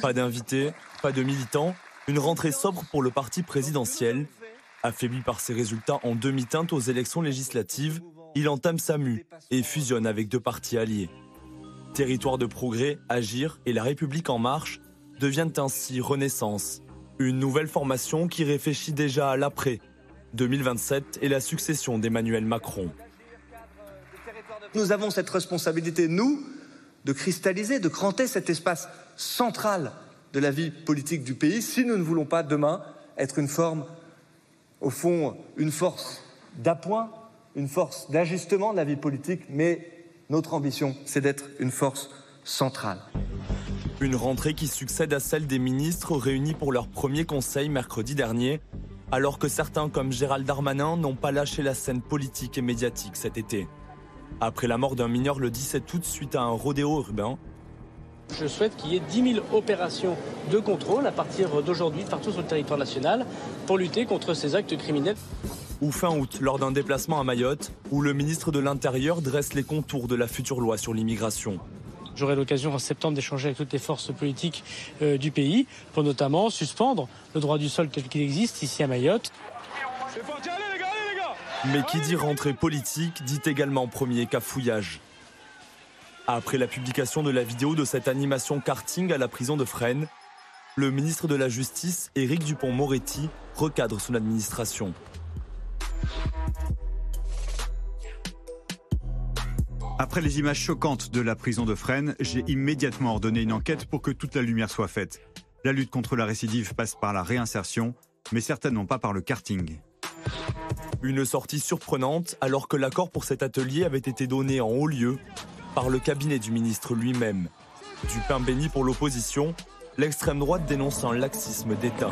S16: Pas d'invités, pas de militants, une rentrée sobre pour le parti présidentiel. Affaibli par ses résultats en demi-teinte aux élections législatives, il entame sa mue et fusionne avec deux partis alliés. Territoire de progrès, Agir et La République en marche deviennent ainsi Renaissance, une nouvelle formation qui réfléchit déjà à l'après 2027 et la succession d'Emmanuel Macron.
S17: Nous avons cette responsabilité, nous, de cristalliser, de cranter cet espace central de la vie politique du pays si nous ne voulons pas demain être une forme, au fond, une force d'appoint, une force d'ajustement de la vie politique, mais notre ambition, c'est d'être une force centrale.
S16: Une rentrée qui succède à celle des ministres réunis pour leur premier conseil mercredi dernier, alors que certains comme Gérald Darmanin n'ont pas lâché la scène politique et médiatique cet été. Après la mort d'un mineur le 17 août suite à un rodéo urbain,
S18: Je souhaite qu'il y ait 10 000 opérations de contrôle à partir d'aujourd'hui partout sur le territoire national pour lutter contre ces actes criminels.
S16: ou fin août lors d'un déplacement à Mayotte, où le ministre de l'Intérieur dresse les contours de la future loi sur l'immigration.
S18: J'aurai l'occasion en septembre d'échanger avec toutes les forces politiques euh, du pays pour notamment suspendre le droit du sol tel qu'il existe ici à Mayotte.
S16: Mais qui dit rentrée politique dit également premier cafouillage. Après la publication de la vidéo de cette animation karting à la prison de Fresnes, le ministre de la Justice, Éric Dupont-Moretti, recadre son administration.
S19: Après les images choquantes de la prison de Fresnes, j'ai immédiatement ordonné une enquête pour que toute la lumière soit faite. La lutte contre la récidive passe par la réinsertion, mais certainement pas par le karting.
S16: Une sortie surprenante alors que l'accord pour cet atelier avait été donné en haut lieu par le cabinet du ministre lui-même. Du pain béni pour l'opposition, l'extrême droite dénonce un laxisme d'État.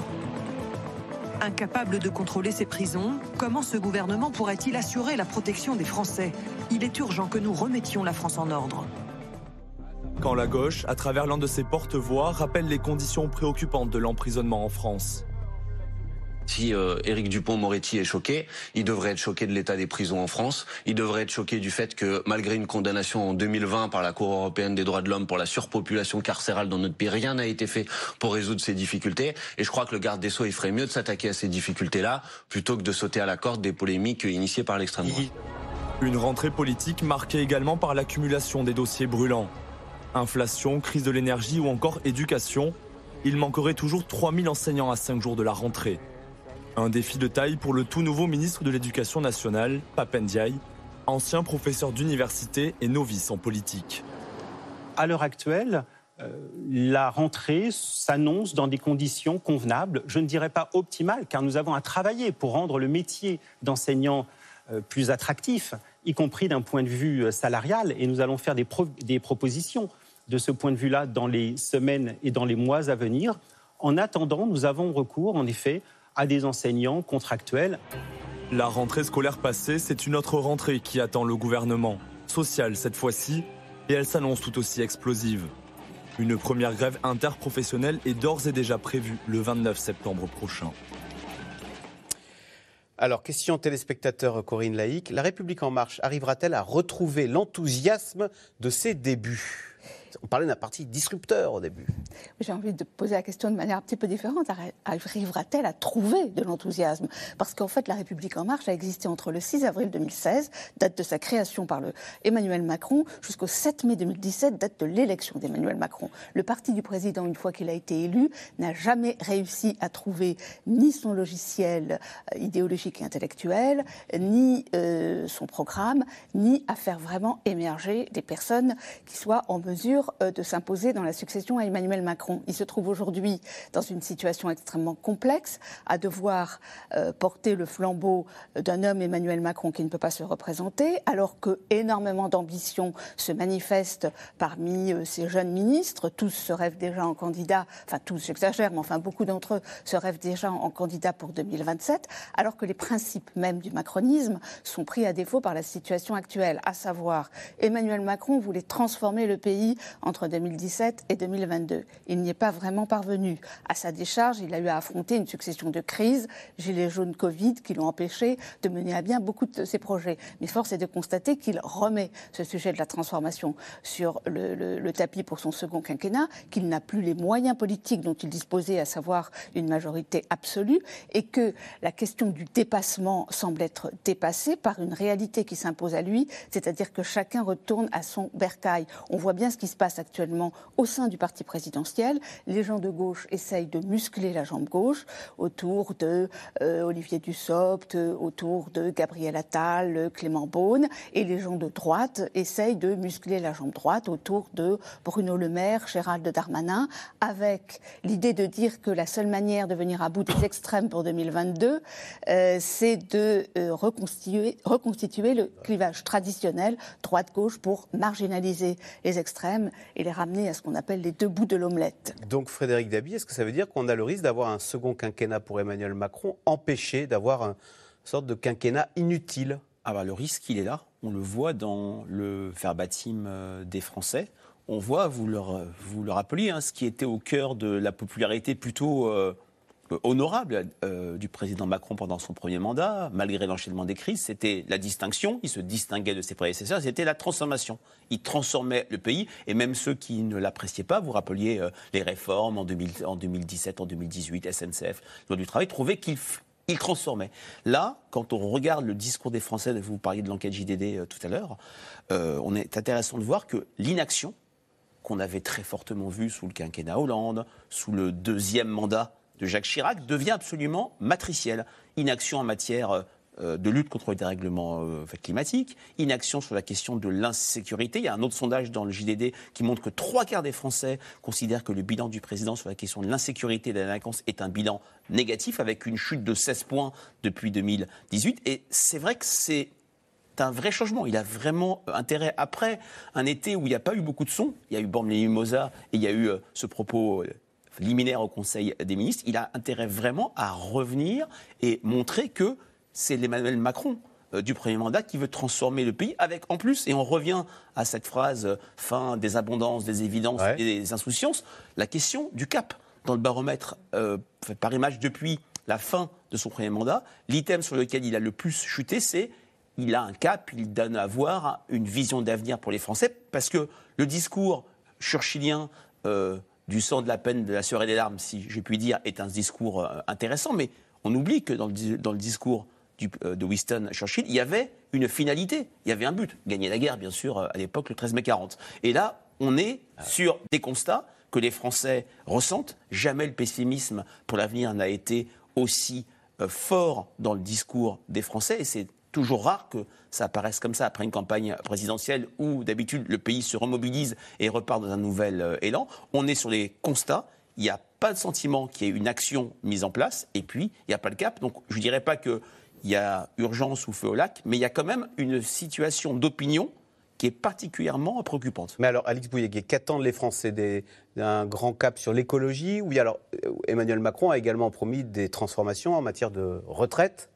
S20: Incapable de contrôler ces prisons, comment ce gouvernement pourrait-il assurer la protection des Français? Il est urgent que nous remettions la France en ordre.
S16: Quand la gauche, à travers l'un de ses porte-voix, rappelle les conditions préoccupantes de l'emprisonnement en France.
S21: Si euh, Éric Dupont-Moretti est choqué, il devrait être choqué de l'état des prisons en France. Il devrait être choqué du fait que, malgré une condamnation en 2020 par la Cour européenne des droits de l'homme pour la surpopulation carcérale dans notre pays, rien n'a été fait pour résoudre ces difficultés. Et je crois que le garde des Sceaux, il ferait mieux de s'attaquer à ces difficultés-là plutôt que de sauter à la corde des polémiques initiées par l'extrême droite.
S16: Une rentrée politique marquée également par l'accumulation des dossiers brûlants. Inflation, crise de l'énergie ou encore éducation. Il manquerait toujours 3000 enseignants à 5 jours de la rentrée. Un défi de taille pour le tout nouveau ministre de l'Éducation nationale, Papendiaï, ancien professeur d'université et novice en politique.
S22: À l'heure actuelle, euh, la rentrée s'annonce dans des conditions convenables, je ne dirais pas optimales, car nous avons à travailler pour rendre le métier d'enseignant euh, plus attractif, y compris d'un point de vue euh, salarial, et nous allons faire des, des propositions de ce point de vue-là dans les semaines et dans les mois à venir. En attendant, nous avons recours, en effet, à des enseignants contractuels.
S16: La rentrée scolaire passée, c'est une autre rentrée qui attend le gouvernement. Sociale cette fois-ci, et elle s'annonce tout aussi explosive. Une première grève interprofessionnelle est d'ores et déjà prévue le 29 septembre prochain.
S1: Alors, question téléspectateur Corinne Laïc. La République en marche arrivera-t-elle à retrouver l'enthousiasme de ses débuts? On parlait d'un parti disrupteur au début.
S3: J'ai envie de poser la question de manière un petit peu différente. Arrivera-t-elle à trouver de l'enthousiasme? Parce qu'en fait, la République en marche a existé entre le 6 avril 2016, date de sa création par Emmanuel Macron, jusqu'au 7 mai 2017, date de l'élection d'Emmanuel Macron. Le parti du président, une fois qu'il a été élu, n'a jamais réussi à trouver ni son logiciel euh, idéologique et intellectuel, ni euh, son programme, ni à faire vraiment émerger des personnes qui soient en mesure euh, de s'imposer dans la succession à Emmanuel Macron. Il se trouve aujourd'hui dans une situation extrêmement complexe, à devoir euh, porter le flambeau d'un homme, Emmanuel Macron, qui ne peut pas se représenter, alors que énormément d'ambition se manifeste parmi euh, ces jeunes ministres. Tous se rêvent déjà en candidat, enfin tous, j'exagère, mais enfin beaucoup d'entre eux se rêvent déjà en candidat pour 2027, alors que les principes même du macronisme sont pris à défaut par la situation actuelle, à savoir Emmanuel Macron voulait transformer le pays entre 2017 et 2022. Il n'y est pas vraiment parvenu. À sa décharge, il a eu à affronter une succession de crises, gilets jaunes Covid, qui l'ont empêché de mener à bien beaucoup de ses projets. Mais force est de constater qu'il remet ce sujet de la transformation sur le, tapis pour son second quinquennat, qu'il n'a plus les moyens politiques dont il disposait, à savoir une majorité absolue, et que la question du dépassement semble être dépassée par une réalité qui s'impose à lui, c'est-à-dire que chacun retourne à son bercail. On voit bien ce qui se passe actuellement au sein du parti présidentiel. Les gens de gauche essayent de muscler la jambe gauche autour de euh, Olivier Dussopt, autour de Gabriel Attal, Clément Beaune, et les gens de droite essayent de muscler la jambe droite autour de Bruno Le Maire, Gérald Darmanin, avec l'idée de dire que la seule manière de venir à bout des extrêmes pour 2022, euh, c'est de euh, reconstituer le clivage traditionnel droite-gauche pour marginaliser les extrêmes et les ramener à ce qu'on appelle les deux bouts de l'omelette.
S1: Donc Frédéric Dabi, est-ce que ça veut dire qu'on a le risque d'avoir un second quinquennat pour Emmanuel Macron, empêché d'avoir une sorte de quinquennat inutile?
S4: Ah bah, Le risque, il est là. On le voit dans le verbatim euh, des Français. On voit, vous le, vous le rappeliez, hein, ce qui était au cœur de la popularité plutôt euh, honorable euh, du président Macron pendant son premier mandat, malgré l'enchaînement des crises, c'était la distinction. Il se distinguait de ses prédécesseurs, c'était la transformation. Il transformait le pays, et même ceux qui ne l'appréciaient pas, vous rappeliez euh, les réformes en, 2017, en 2018, SNCF, loi du travail, trouvaient qu'il transformait. Là, quand on regarde le discours des Français, vous parliez de l'enquête JDD tout à l'heure, on est intéressant de voir que l'inaction qu'on avait très fortement vue sous le quinquennat Hollande, sous le deuxième mandat de Jacques Chirac devient absolument matricielle. Inaction en matière euh, de lutte contre le dérèglement euh, climatique, inaction sur la question de l'insécurité. Il y a un autre sondage dans le JDD qui montre que trois quarts des Français considèrent que le bilan du président sur la question de l'insécurité et de la délinquance est un bilan négatif, avec une chute de 16 points depuis 2018. Et c'est vrai que c'est un vrai changement. Il a vraiment intérêt, après un été où il n'y a pas eu beaucoup de sons, il y a eu Borne Mimosa et il y a eu euh, ce propos liminaire au Conseil des ministres, il a intérêt vraiment à revenir et montrer que c'est l'Emmanuel Macron euh, du premier mandat qui veut transformer le pays avec en plus, et on revient à cette phrase euh, fin des abondances, des évidences
S1: Ouais.
S4: et des insouciances, la question du cap. Dans le baromètre euh, par image depuis la fin de son premier mandat, l'item sur lequel il a le plus chuté, c'est il a un cap, il donne à voir une vision d'avenir pour les Français, parce que le discours churchillien euh, du sang, de la peine, de la sueur et des larmes, si je puis dire, est un discours euh, intéressant, mais on oublie que dans le, dis- dans le discours du- euh, de Winston Churchill, il y avait une finalité, il y avait un but, gagner la guerre, bien sûr, euh, à l'époque, le 13 mai 40. Et là, on est sur des constats que les Français ressentent. Jamais le pessimisme pour l'avenir n'a été aussi fort dans le discours des Français, et c'est toujours rare que ça apparaisse comme ça après une campagne présidentielle où d'habitude le pays se remobilise et repart dans un nouvel euh, élan. On est sur les constats. Il n'y a pas de sentiment qu'il y ait une action mise en place et puis il n'y a pas le cap. Donc je ne dirais pas qu'il y a urgence ou feu au lac, mais il y a quand même une situation d'opinion qui est particulièrement préoccupante.
S1: Mais alors, Alix Bouyguet, qu'attendent les Français des- d'un grand cap sur l'écologie Oui, alors, euh, Emmanuel Macron a également promis des transformations en matière de retraite?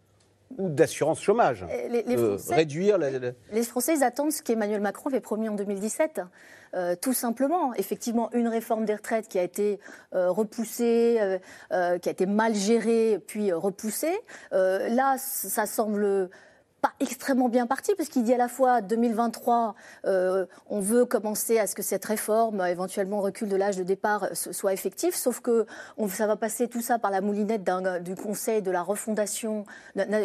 S1: Ou d'assurance chômage.
S5: Euh, les-
S1: Euh,
S5: Français-
S1: réduire la- la-
S5: Les Français ils attendent ce qu'Emmanuel Macron avait promis en 2017. Euh, tout simplement, effectivement, une réforme des retraites qui a été euh, repoussée, qui a été mal gérée, puis repoussée. Là, ça semble pas extrêmement bien parti, parce qu'il dit à la fois 2023, euh, on veut commencer à ce que cette réforme, éventuellement recul de l'âge de départ, euh, so- soit effectif, sauf que on, ça va passer tout ça par la moulinette d'un- du Conseil de la refondation,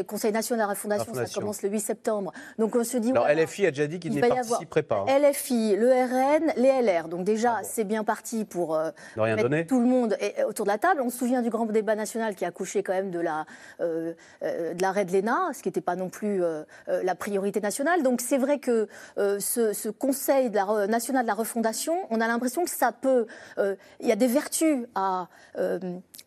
S5: Conseil national de la refondation, ça commence le 8 septembre. Donc on se dit,
S1: Alors,
S5: voilà,
S1: LFI a déjà dit qu'il
S5: avoir
S1: participerait pas. hein.
S5: LFI, le RN, les LR. Donc déjà, c'est bien parti pour euh,
S1: Ne rien
S5: mettre tout le monde autour de la table. On se souvient du grand débat national qui a accouché quand même de la euh, euh, de l'arrêt de l'ENA, ce qui n'était pas non plus euh, euh, la priorité nationale. Donc c'est vrai que euh, ce, Conseil national de la refondation, on a l'impression que ça peut. euh, Il y a des vertus à euh,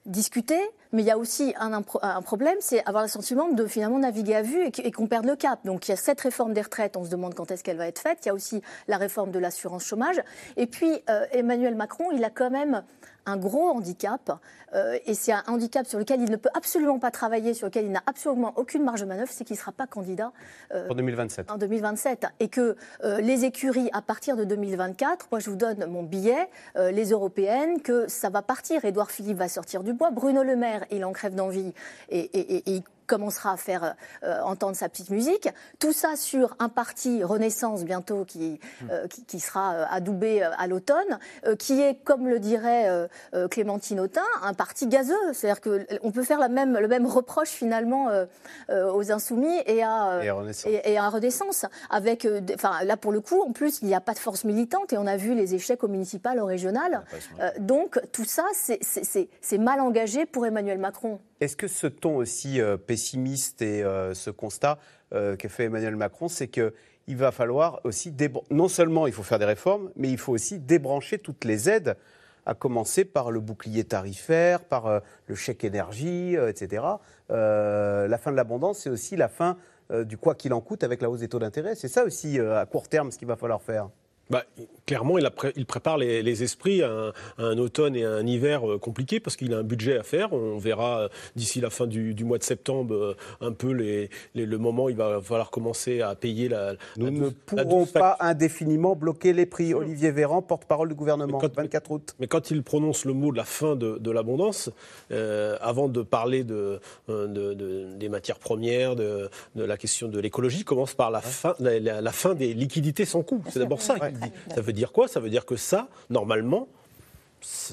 S5: discuter. Mais il y a aussi un, un problème, c'est avoir le sentiment de finalement naviguer à vue et qu'- et qu'on perde le cap. Donc il y a cette réforme des retraites, on se demande quand est-ce qu'elle va être faite. Il y a aussi la réforme de l'assurance chômage. Et puis euh, Emmanuel Macron, il a quand même un gros handicap. euh, et c'est un handicap sur lequel il ne peut absolument pas travailler, sur lequel il n'a absolument aucune marge de manœuvre, c'est qu'il ne sera pas candidat euh,
S1: Pour 2027.
S5: en 2027 et que euh, les écuries à partir de 2024, moi je vous donne mon billet, les européennes, que ça va partir. Édouard Philippe va sortir du bois, Bruno Le Maire, il en crève d'envie et, et- et- et il commencera à faire euh, entendre sa petite musique. Tout ça sur un parti Renaissance bientôt qui, euh, qui, qui sera euh, adoubé euh, à l'automne, euh, qui est, comme le dirait euh, euh, Clémentine Autain, un parti gazeux. C'est-à-dire qu'on peut faire la même, le même reproche finalement euh, euh, aux Insoumis et à, euh,
S1: Et à Renaissance.
S5: et, et à Renaissance. Avec, euh, enfin, là, pour le coup, en plus, il n'y a pas de force militante et on a vu les échecs au municipal, au régional. Euh, donc, tout ça, c'est mal engagé pour Emmanuel Macron.
S1: Est-ce que ce ton aussi euh, pessimiste et euh, ce constat euh, qu'a fait Emmanuel Macron, c'est que il va falloir aussi non seulement il faut faire des réformes, mais il faut aussi débrancher toutes les aides, à commencer par le bouclier tarifaire, par le chèque énergie, etc. La fin de l'abondance, c'est aussi la fin du quoi qu'il en coûte avec la hausse des taux d'intérêt. C'est ça aussi à court terme ce qu'il va falloir faire.
S2: Bah, clairement, il, a pré- il prépare les, les esprits à un, à un automne et à un hiver euh, compliqué parce qu'il a un budget à faire. On verra euh, d'ici la fin du, du mois de septembre euh, un peu les, les- le moment où il va falloir commencer à payer la.
S1: Nous
S2: la
S1: ne
S2: douce-
S1: pourrons pas indéfiniment bloquer les prix. Olivier Véran, porte-parole du gouvernement, 24 août.
S2: Mais quand il prononce le mot de la fin de, de l'abondance, euh, avant de parler de, de- de- des matières premières, de, de la question de l'écologie, il commence par la, fin, la, la- la fin des liquidités sans coût. C'est d'abord ça dit. Ça veut dire quoi? Ça veut dire que ça, normalement,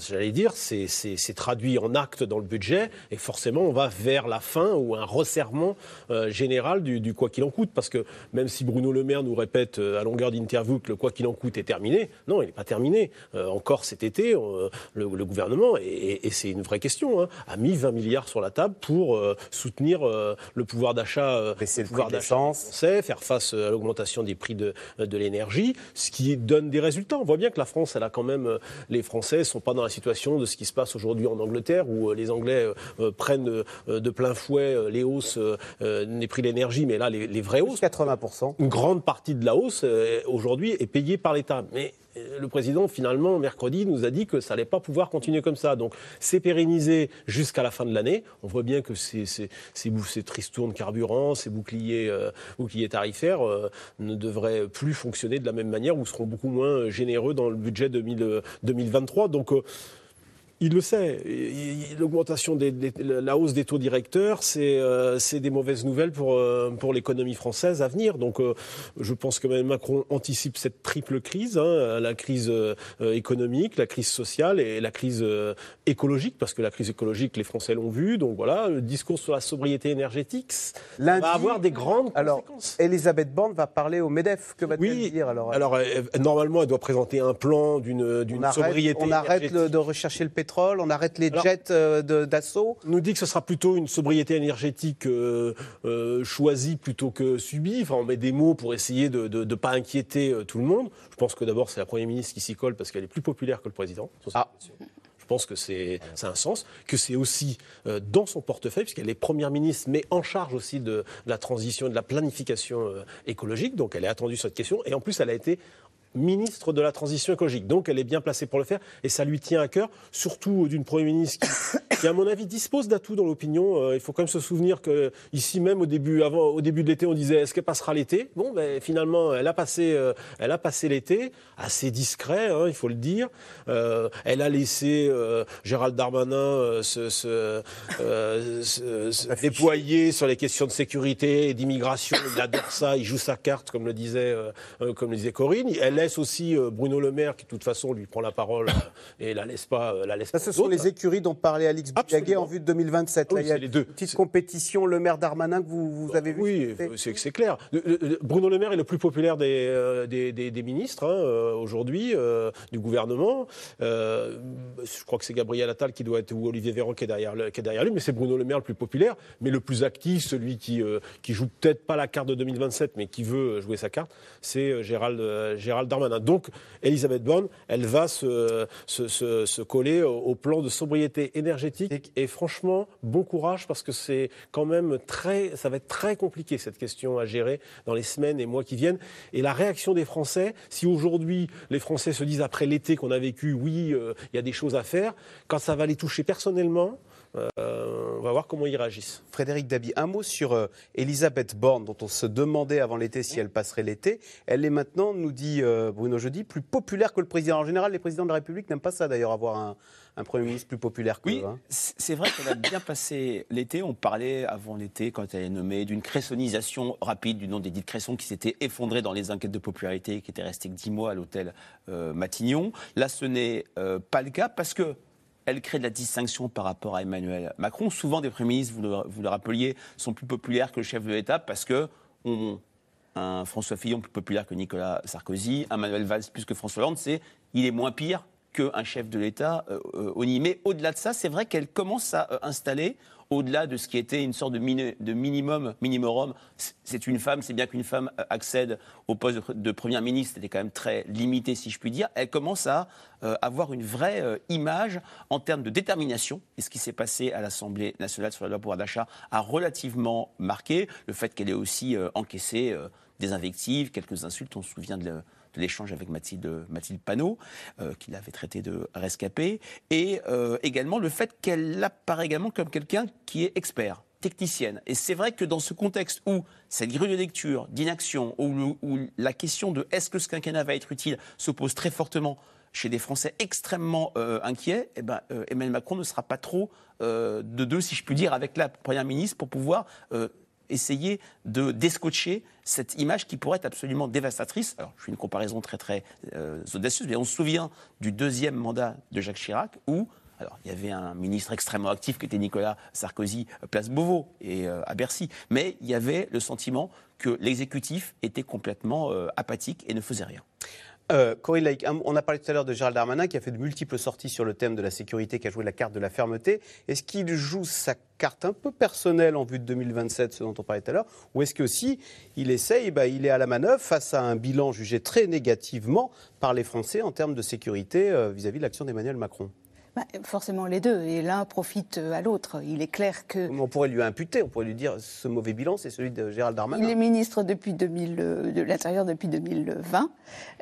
S2: j'allais dire, c'est traduit en actes dans le budget, et forcément, on va vers la fin ou un resserrement euh, général du, du quoi qu'il en coûte. Parce que même si Bruno Le Maire nous répète euh, à longueur d'interview que le quoi qu'il en coûte est terminé, non, il n'est pas terminé. Euh, encore cet été, le, le gouvernement, et, et- et c'est une vraie question, hein, a mis 20 milliards sur la table pour soutenir le pouvoir d'achat le pouvoir d'achat faire face à l'augmentation des prix de, de l'énergie, ce qui donne des résultats. On voit bien que la France, elle a quand même, les Français sont pas dans la situation de ce qui se passe aujourd'hui en Angleterre, où euh, les Anglais euh, euh, prennent de plein fouet les hausses des prix de l'énergie, mais là, les, les vraies hausses.
S1: 80%.
S2: Une grande partie de la hausse, aujourd'hui, est payée par l'État. Mais le président, finalement, mercredi, nous a dit que ça n'allait pas pouvoir continuer comme ça. Donc, c'est pérennisé jusqu'à la fin de l'année. On voit bien que ces, ces, ces, ces tristournes carburant, ces boucliers, euh, boucliers tarifaires euh, ne devraient plus fonctionner de la même manière ou seront beaucoup moins généreux dans le budget 2000, 2023. Donc, euh, il le sait. L'augmentation, des, des, la hausse des taux directeurs, c'est euh, des mauvaises nouvelles pour, euh, pour l'économie française à venir. Donc, euh, je pense que Mme Macron anticipe cette triple crise hein, la crise économique, la crise sociale et la crise écologique, parce que la crise écologique, les Français l'ont vu. Donc voilà, le discours sur la sobriété énergétique
S1: Lundi,
S2: va avoir des grandes
S1: alors,
S2: conséquences.
S1: Elisabeth Borne va parler au MEDEF. Que va-t-elle
S2: Oui,
S1: dire alors
S2: alors normalement, elle doit présenter un plan d'une sobriété
S1: on arrête
S2: énergétique.
S1: le- de rechercher le pétrole, on arrête les
S2: Alors-
S1: jets euh, d'assaut.
S2: nous dit que ce sera plutôt une sobriété énergétique euh, euh, choisie plutôt que subie. Enfin, on met des mots pour essayer de ne pas inquiéter tout le monde. Je pense que d'abord, c'est la Première ministre qui s'y colle parce qu'elle est plus populaire que le président. C'est- Je pense que c'est ça a un sens, que c'est aussi euh, dans son portefeuille, puisqu'elle est première ministre, mais en charge aussi de, de la transition et de la planification euh, écologique. Donc elle est attendue sur cette question. Et en plus, elle a été ministre de la transition écologique. Donc elle est bien placée pour le faire et ça lui tient à cœur, surtout d'une Première ministre qui, qui, à mon avis, dispose d'atouts dans l'opinion. Euh, il faut quand même se souvenir que ici même, au début, avant, au début de l'été, on disait est-ce qu'elle passera l'été? Bon, ben, finalement, elle a passé, euh, elle a passé l'été, assez discret, hein, il faut le dire. Euh, elle a laissé euh, Gérald Darmanin se, se, se- se déployer sur les questions de sécurité et d'immigration. Il adore ça, il joue sa carte, comme le disait, comme le disait Corinne. Elle laisse aussi euh, Bruno Le Maire, qui de toute façon lui prend la parole euh, et la laisse pas, euh, la laisse
S1: Ça, ce sont les écuries dont parlait Alix Bougaguet en vue de 2027.
S2: Oui,
S1: Là, il y a
S2: les deux.
S1: une petite compétition, le maire Darmanin que vous, vous avez vu
S2: Oui, c'est c'est clair. Le- le- le- Bruno Le Maire est le plus populaire des, euh, des, des- des ministres hein, aujourd'hui euh, du gouvernement. Euh, je crois que c'est Gabriel Attal qui doit être ou Olivier Véran qui est derrière, le- qui est derrière lui, mais c'est Bruno Le Maire le plus populaire, mais le plus actif, celui qui qui joue peut-être pas la carte de 2027, mais qui veut jouer sa carte, c'est Gérald Gérald Darmanin. Donc Elisabeth Borne, elle va se se, coller au, au plan de sobriété énergétique. Et franchement bon courage parce que c'est quand même très ça va être très compliqué cette question à gérer dans les semaines et mois qui viennent. Et la réaction des Français si aujourd'hui les Français se disent après l'été qu'on a vécu oui euh, il y a des choses à faire quand ça va les toucher personnellement euh, on va voir comment ils réagissent.
S1: Frédéric Dabi, un mot sur euh, Elisabeth Borne, dont on se demandait avant l'été si elle passerait l'été. Elle est maintenant, nous dit euh, Bruno Jeudi, plus populaire que le président. En général, les présidents de la République n'aiment pas ça d'ailleurs, avoir un, un Premier ministre plus populaire que
S4: Oui,
S1: eux, hein.
S4: c'est vrai qu'elle a bien passé l'été. On parlait avant l'été, quand elle est nommée, d'une cressonnisation rapide du nom d'Edith Cresson qui s'était effondrée dans les enquêtes de popularité, qui était restée que 10 mois à l'hôtel euh, Matignon. Là, ce n'est euh, pas le cas parce que elle crée de la distinction par rapport à Emmanuel Macron. Souvent, des premiers ministres, vous le, rappeliez, sont plus populaires que le chef de l'État parce que on, un François Fillon plus populaire que Nicolas Sarkozy, un Manuel Valls plus que François Hollande, c'est il est moins pire qu'un chef de l'État euh, euh, au nid. Mais au-delà de ça, c'est vrai qu'elle commence à euh, installer, au-delà de ce qui était une sorte de, mini- de minimum, minimorum, c'est une femme, c'est bien qu'une femme euh, accède au poste de, pre- de première ministre, est quand même très limitée, si je puis dire. Elle commence à euh, avoir une vraie euh, image en termes de détermination. Et ce qui s'est passé à l'Assemblée nationale sur la loi pouvoir d'achat a relativement marqué le fait qu'elle ait aussi encaissé des invectives, quelques insultes. On se souvient de l'échange avec Mathilde, Mathilde Panot, euh, qui l'avait traité de rescapé, et euh, également le fait qu'elle apparaît également comme quelqu'un qui est expert, technicienne. Et c'est vrai que dans ce contexte où cette grille de lecture, d'inaction, où, la question de est-ce que ce quinquennat va être utile se pose très fortement chez des Français extrêmement euh, inquiets, eh ben, euh, Emmanuel Macron ne sera pas trop de deux, si je puis dire, avec la Première ministre pour pouvoir essayer de descotcher cette image qui pourrait être absolument dévastatrice. Je fais une comparaison très euh, audacieuse, mais on se souvient du deuxième mandat de Jacques Chirac où alors, il y avait un ministre extrêmement actif qui était Nicolas Sarkozy, euh, place Beauvau et euh, à Bercy. Mais il y avait le sentiment que l'exécutif était complètement apathique et ne faisait rien.
S1: Euh, Corinne Laïc, on a parlé tout à l'heure de Gérald Darmanin qui a fait de multiples sorties sur le thème de la sécurité, qui a joué la carte de la fermeté. Est-ce qu'il joue sa carte un peu personnelle en vue de 2027, ce dont on parlait tout à l'heure, ou est-ce qu'aussi il essaye, bah, il est à la manœuvre face à un bilan jugé très négativement par les Français en termes de sécurité euh, vis-à-vis de l'action d'Emmanuel Macron?
S3: Bah, forcément les deux, et l'un profite à l'autre. Il est clair que...
S1: On pourrait lui imputer, on pourrait lui dire ce mauvais bilan, c'est celui de Gérald Darmanin.
S3: Il est ministre depuis 2000, euh, de l'Intérieur depuis 2020,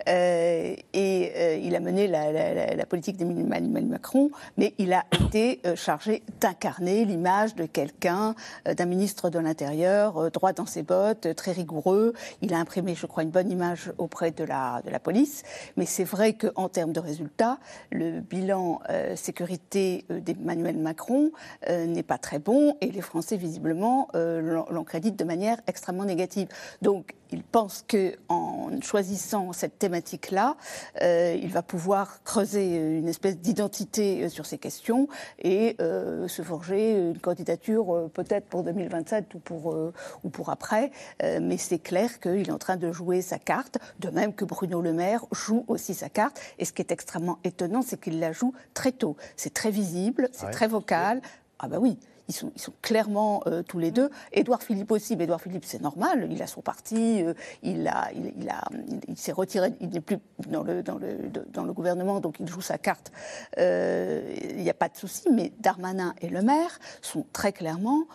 S3: euh, et euh, il a mené la, la, la politique d'Emmanuel Macron, mais il a été chargé d'incarner l'image de quelqu'un, d'un ministre de l'Intérieur, droit dans ses bottes, très rigoureux. Il a imprimé, je crois, une bonne image auprès de la, de la police, mais c'est vrai qu'en termes de résultats, le bilan sécurité euh, d'Emmanuel Macron euh, n'est pas très bon et les Français, visiblement, euh, l'en créditent de manière extrêmement négative. Donc, il pense qu'en choisissant cette thématique-là, il va pouvoir creuser une espèce d'identité sur ces questions et se forger une candidature peut-être pour 2027 ou pour, ou pour après. mais c'est clair qu'il est en train de jouer sa carte, de même que Bruno Le Maire joue aussi sa carte. Et ce qui est extrêmement étonnant, c'est qu'il la joue très tôt. C'est très visible, c'est très vocal. Ah bah oui. Ils sont, ils sont, clairement euh, tous les deux. Édouard Philippe aussi, mais Édouard Philippe, c'est normal, il a son parti, euh, il, a, il, il, a, il, s'est retiré, il n'est plus dans le, dans, le, dans le gouvernement, donc il joue sa carte. Euh, il n'y a pas de souci, mais Darmanin et Le Maire sont très clairement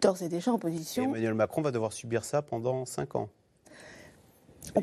S3: d'ores et déjà en position.
S1: Et Emmanuel Macron va devoir subir ça pendant cinq ans.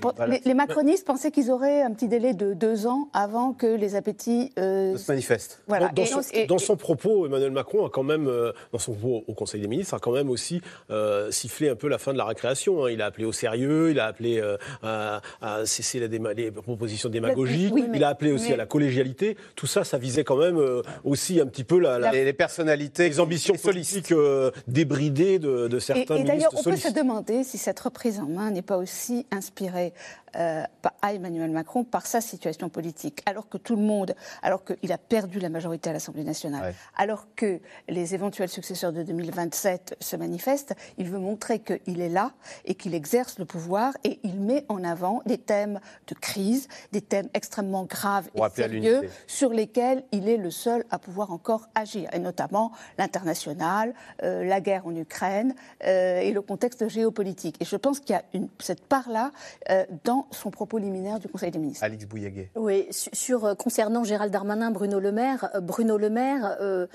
S3: Voilà. Les, les, macronistes pensaient qu'ils auraient un petit délai de deux ans avant que les appétits
S1: euh, se manifestent.
S2: Voilà. Dans, dans, son, et, dans, son, propos, Emmanuel Macron a quand même, euh, dans son propos au Conseil des ministres, a quand même aussi euh, sifflé un peu la fin de la récréation. Hein. Il a appelé au sérieux, il a appelé euh, à, à, cesser la les propositions démagogiques, oui, mais, il a appelé aussi mais... à la collégialité. Tout ça, ça visait quand même euh, aussi un petit peu la, la,
S1: les, les, personnalités,
S2: les ambitions politiques euh, débridées de, de certains
S3: et, et
S2: ministres.
S3: D'ailleurs, on
S2: solistes.
S3: peut se demander si cette reprise en main n'est pas aussi inspirée dirais, euh, à Emmanuel Macron par sa situation politique, alors que tout le monde, alors qu'il a perdu la majorité à l'Assemblée nationale, ouais. alors que les éventuels successeurs de 2027 se manifestent, il veut montrer qu'il est là et qu'il exerce le pouvoir et il met en avant des thèmes de crise, des thèmes extrêmement graves et sérieux sur lesquels il est le seul à pouvoir encore agir, et notamment l'international, euh, la guerre en Ukraine euh, et le contexte géopolitique. Et je pense qu'il y a une, cette part-là euh, dans son propos liminaire du Conseil des ministres.
S1: Alix Bouilléguet.
S5: Oui, sur, sur euh, concernant Gérald Darmanin, Bruno Le Maire, euh, Bruno Le Maire, euh,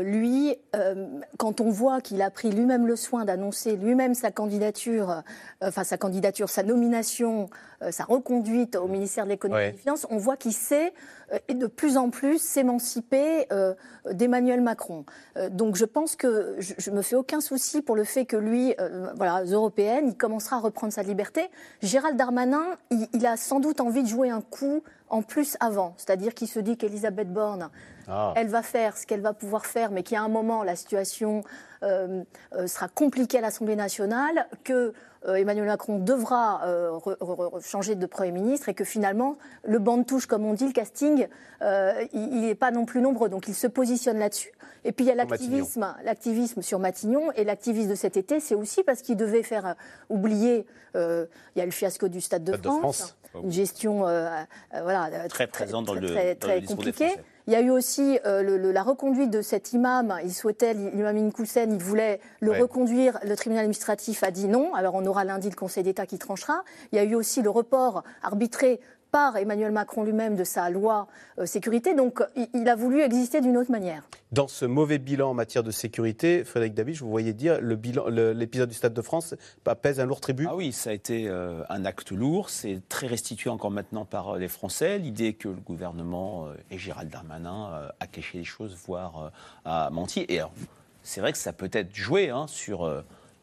S5: lui, euh, quand on voit qu'il a pris lui-même le soin d'annoncer lui-même sa candidature, euh, enfin sa candidature, sa nomination, euh, sa reconduite au ministère de l'économie ouais. et des finances, on voit qu'il sait et de plus en plus s'émanciper d'Emmanuel Macron. donc je pense que je, je me fais aucun souci pour le fait que lui, voilà, européenne, il commencera à reprendre sa liberté. Gérald Darmanin, il, il a sans doute envie de jouer un coup en plus avant, c'est-à-dire qu'il se dit qu'Elisabeth Borne ah. elle va faire ce qu'elle va pouvoir faire, mais qu'à un moment, la situation euh, euh, sera compliquée à l'Assemblée nationale, que euh, Emmanuel Macron devra euh, changer de Premier ministre et que finalement, le banc de touche, comme on dit, le casting, euh, il n'est pas non plus nombreux. Donc il se positionne là-dessus. Et puis il y a l'activisme, l'activisme sur Matignon et l'activisme de cet été, c'est aussi parce qu'il devait faire oublier. il y a le fiasco du Stade de,
S1: Stade
S5: France,
S1: de France,
S5: une gestion voilà
S4: très, très présente dans
S5: très,
S4: le,
S5: très,
S4: dans le
S5: très compliquée. Il y a eu aussi euh, le, le, la reconduite de cet imam. Il souhaitait, l'imam Inkoussen, il voulait le ouais. reconduire. Le tribunal administratif a dit non. Alors on aura lundi le Conseil d'État qui tranchera. Il y a eu aussi le report arbitré par Emmanuel Macron lui-même de sa loi euh, sécurité. Donc il, il, a voulu exister d'une autre manière.
S1: Dans ce mauvais bilan en matière de sécurité, Frédéric David, je vous voyais dire le bilan, l'épisode du Stade de France pèse un lourd tribut.
S4: Ah oui, ça a été euh, un acte lourd. C'est très restitué encore maintenant par euh, les Français. L'idée que le gouvernement euh, et Gérald Darmanin euh, a caché les choses, voire euh, a menti. Et c'est vrai que ça peut être joué hein, sur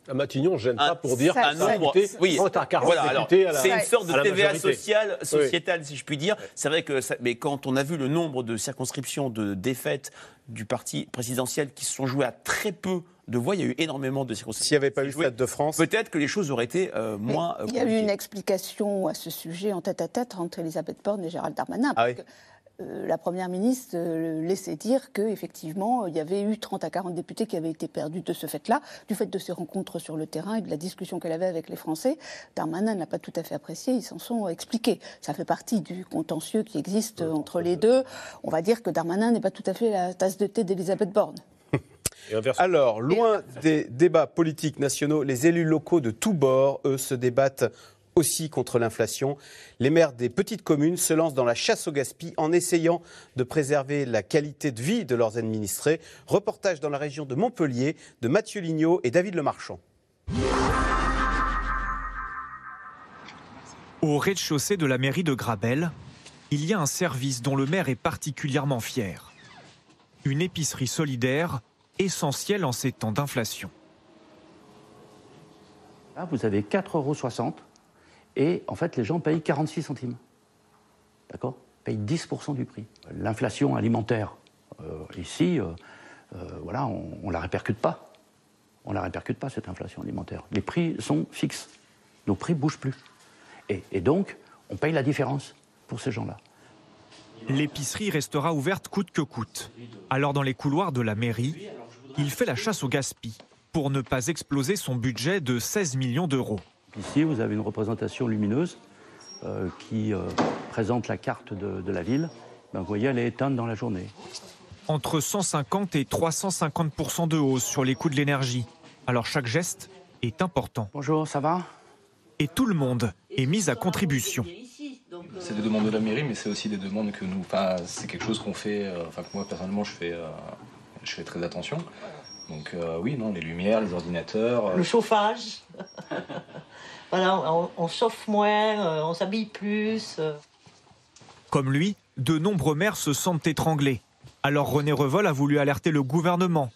S2: à Matignon, je gêne pas pour dire
S4: un nombre. Oui,
S2: voilà, alors,
S4: c'est une sorte de TVA sociale, sociétale, oui. si je puis dire. C'est vrai que, ça, mais quand on a vu le nombre de circonscriptions de défaites du parti présidentiel qui se sont jouées à très peu de voix, il y a eu énormément de circonscriptions.
S1: S'il n'y avait pas eu Stade de France,
S4: peut-être que les choses auraient été euh, moins.
S3: il y a eu une explication à ce sujet en tête à tête entre Elisabeth Borne et Gérald Darmanin.
S1: Ah oui.
S3: Euh, la première ministre euh, laissait dire qu'effectivement, il y avait eu 30 à 40 députés qui avaient été perdus de ce fait-là, du fait de ces rencontres sur le terrain et de la discussion qu'elle avait avec les Français. Darmanin n'a pas tout à fait apprécié, ils s'en sont expliqués. Ça fait partie du contentieux qui existe oui, entre les deux. On va dire que Darmanin n'est pas tout à fait la tasse de thé d'Elisabeth Borne.
S1: Alors, loin des débats politiques nationaux, les élus locaux de tous bords, eux, se débattent aussi contre l'inflation. Les maires des petites communes se lancent dans la chasse au gaspillage en essayant de préserver la qualité de vie de leurs administrés. Reportage dans la région de Montpellier de Mathieu Lignot et David Lemarchand.
S23: Au rez-de-chaussée de la mairie de Grabel, il y a un service dont le maire est particulièrement fier. Une épicerie solidaire essentielle en ces temps d'inflation.
S24: Là, vous avez 4,60 euros et en fait, les gens payent 46 centimes. D'accord? Payent 10% du prix. L'inflation alimentaire, euh, ici, euh, euh, voilà, on ne la répercute pas. On ne la répercute pas, cette inflation alimentaire. Les prix sont fixes. Nos prix ne bougent plus. Et, et donc, on paye la différence pour ces gens-là.
S23: L'épicerie restera ouverte coûte que coûte. Alors dans les couloirs de la mairie, il fait la chasse au gaspillage pour ne pas exploser son budget de 16 millions d'euros.
S24: Ici, vous avez une représentation lumineuse euh, qui euh, présente la carte de, de la ville. Ben, vous voyez, elle est éteinte dans la journée.
S23: Entre 150 et 350% de hausse sur les coûts de l'énergie. Alors chaque geste est important.
S24: Bonjour, ça va?
S23: Et tout le monde est mis à contribution.
S25: C'est des demandes de la mairie, mais c'est aussi des demandes que nous. Enfin, c'est quelque chose qu'on fait. euh, Enfin, que moi personnellement, je fais, euh, je fais très attention. Donc euh, oui, non, les lumières, les ordinateurs. euh,
S26: Le chauffage. Voilà, on, on chauffe moins, euh, on s'habille plus. euh.
S23: Comme lui, de nombreux maires se sentent étranglés. Alors René Revol a voulu alerter le gouvernement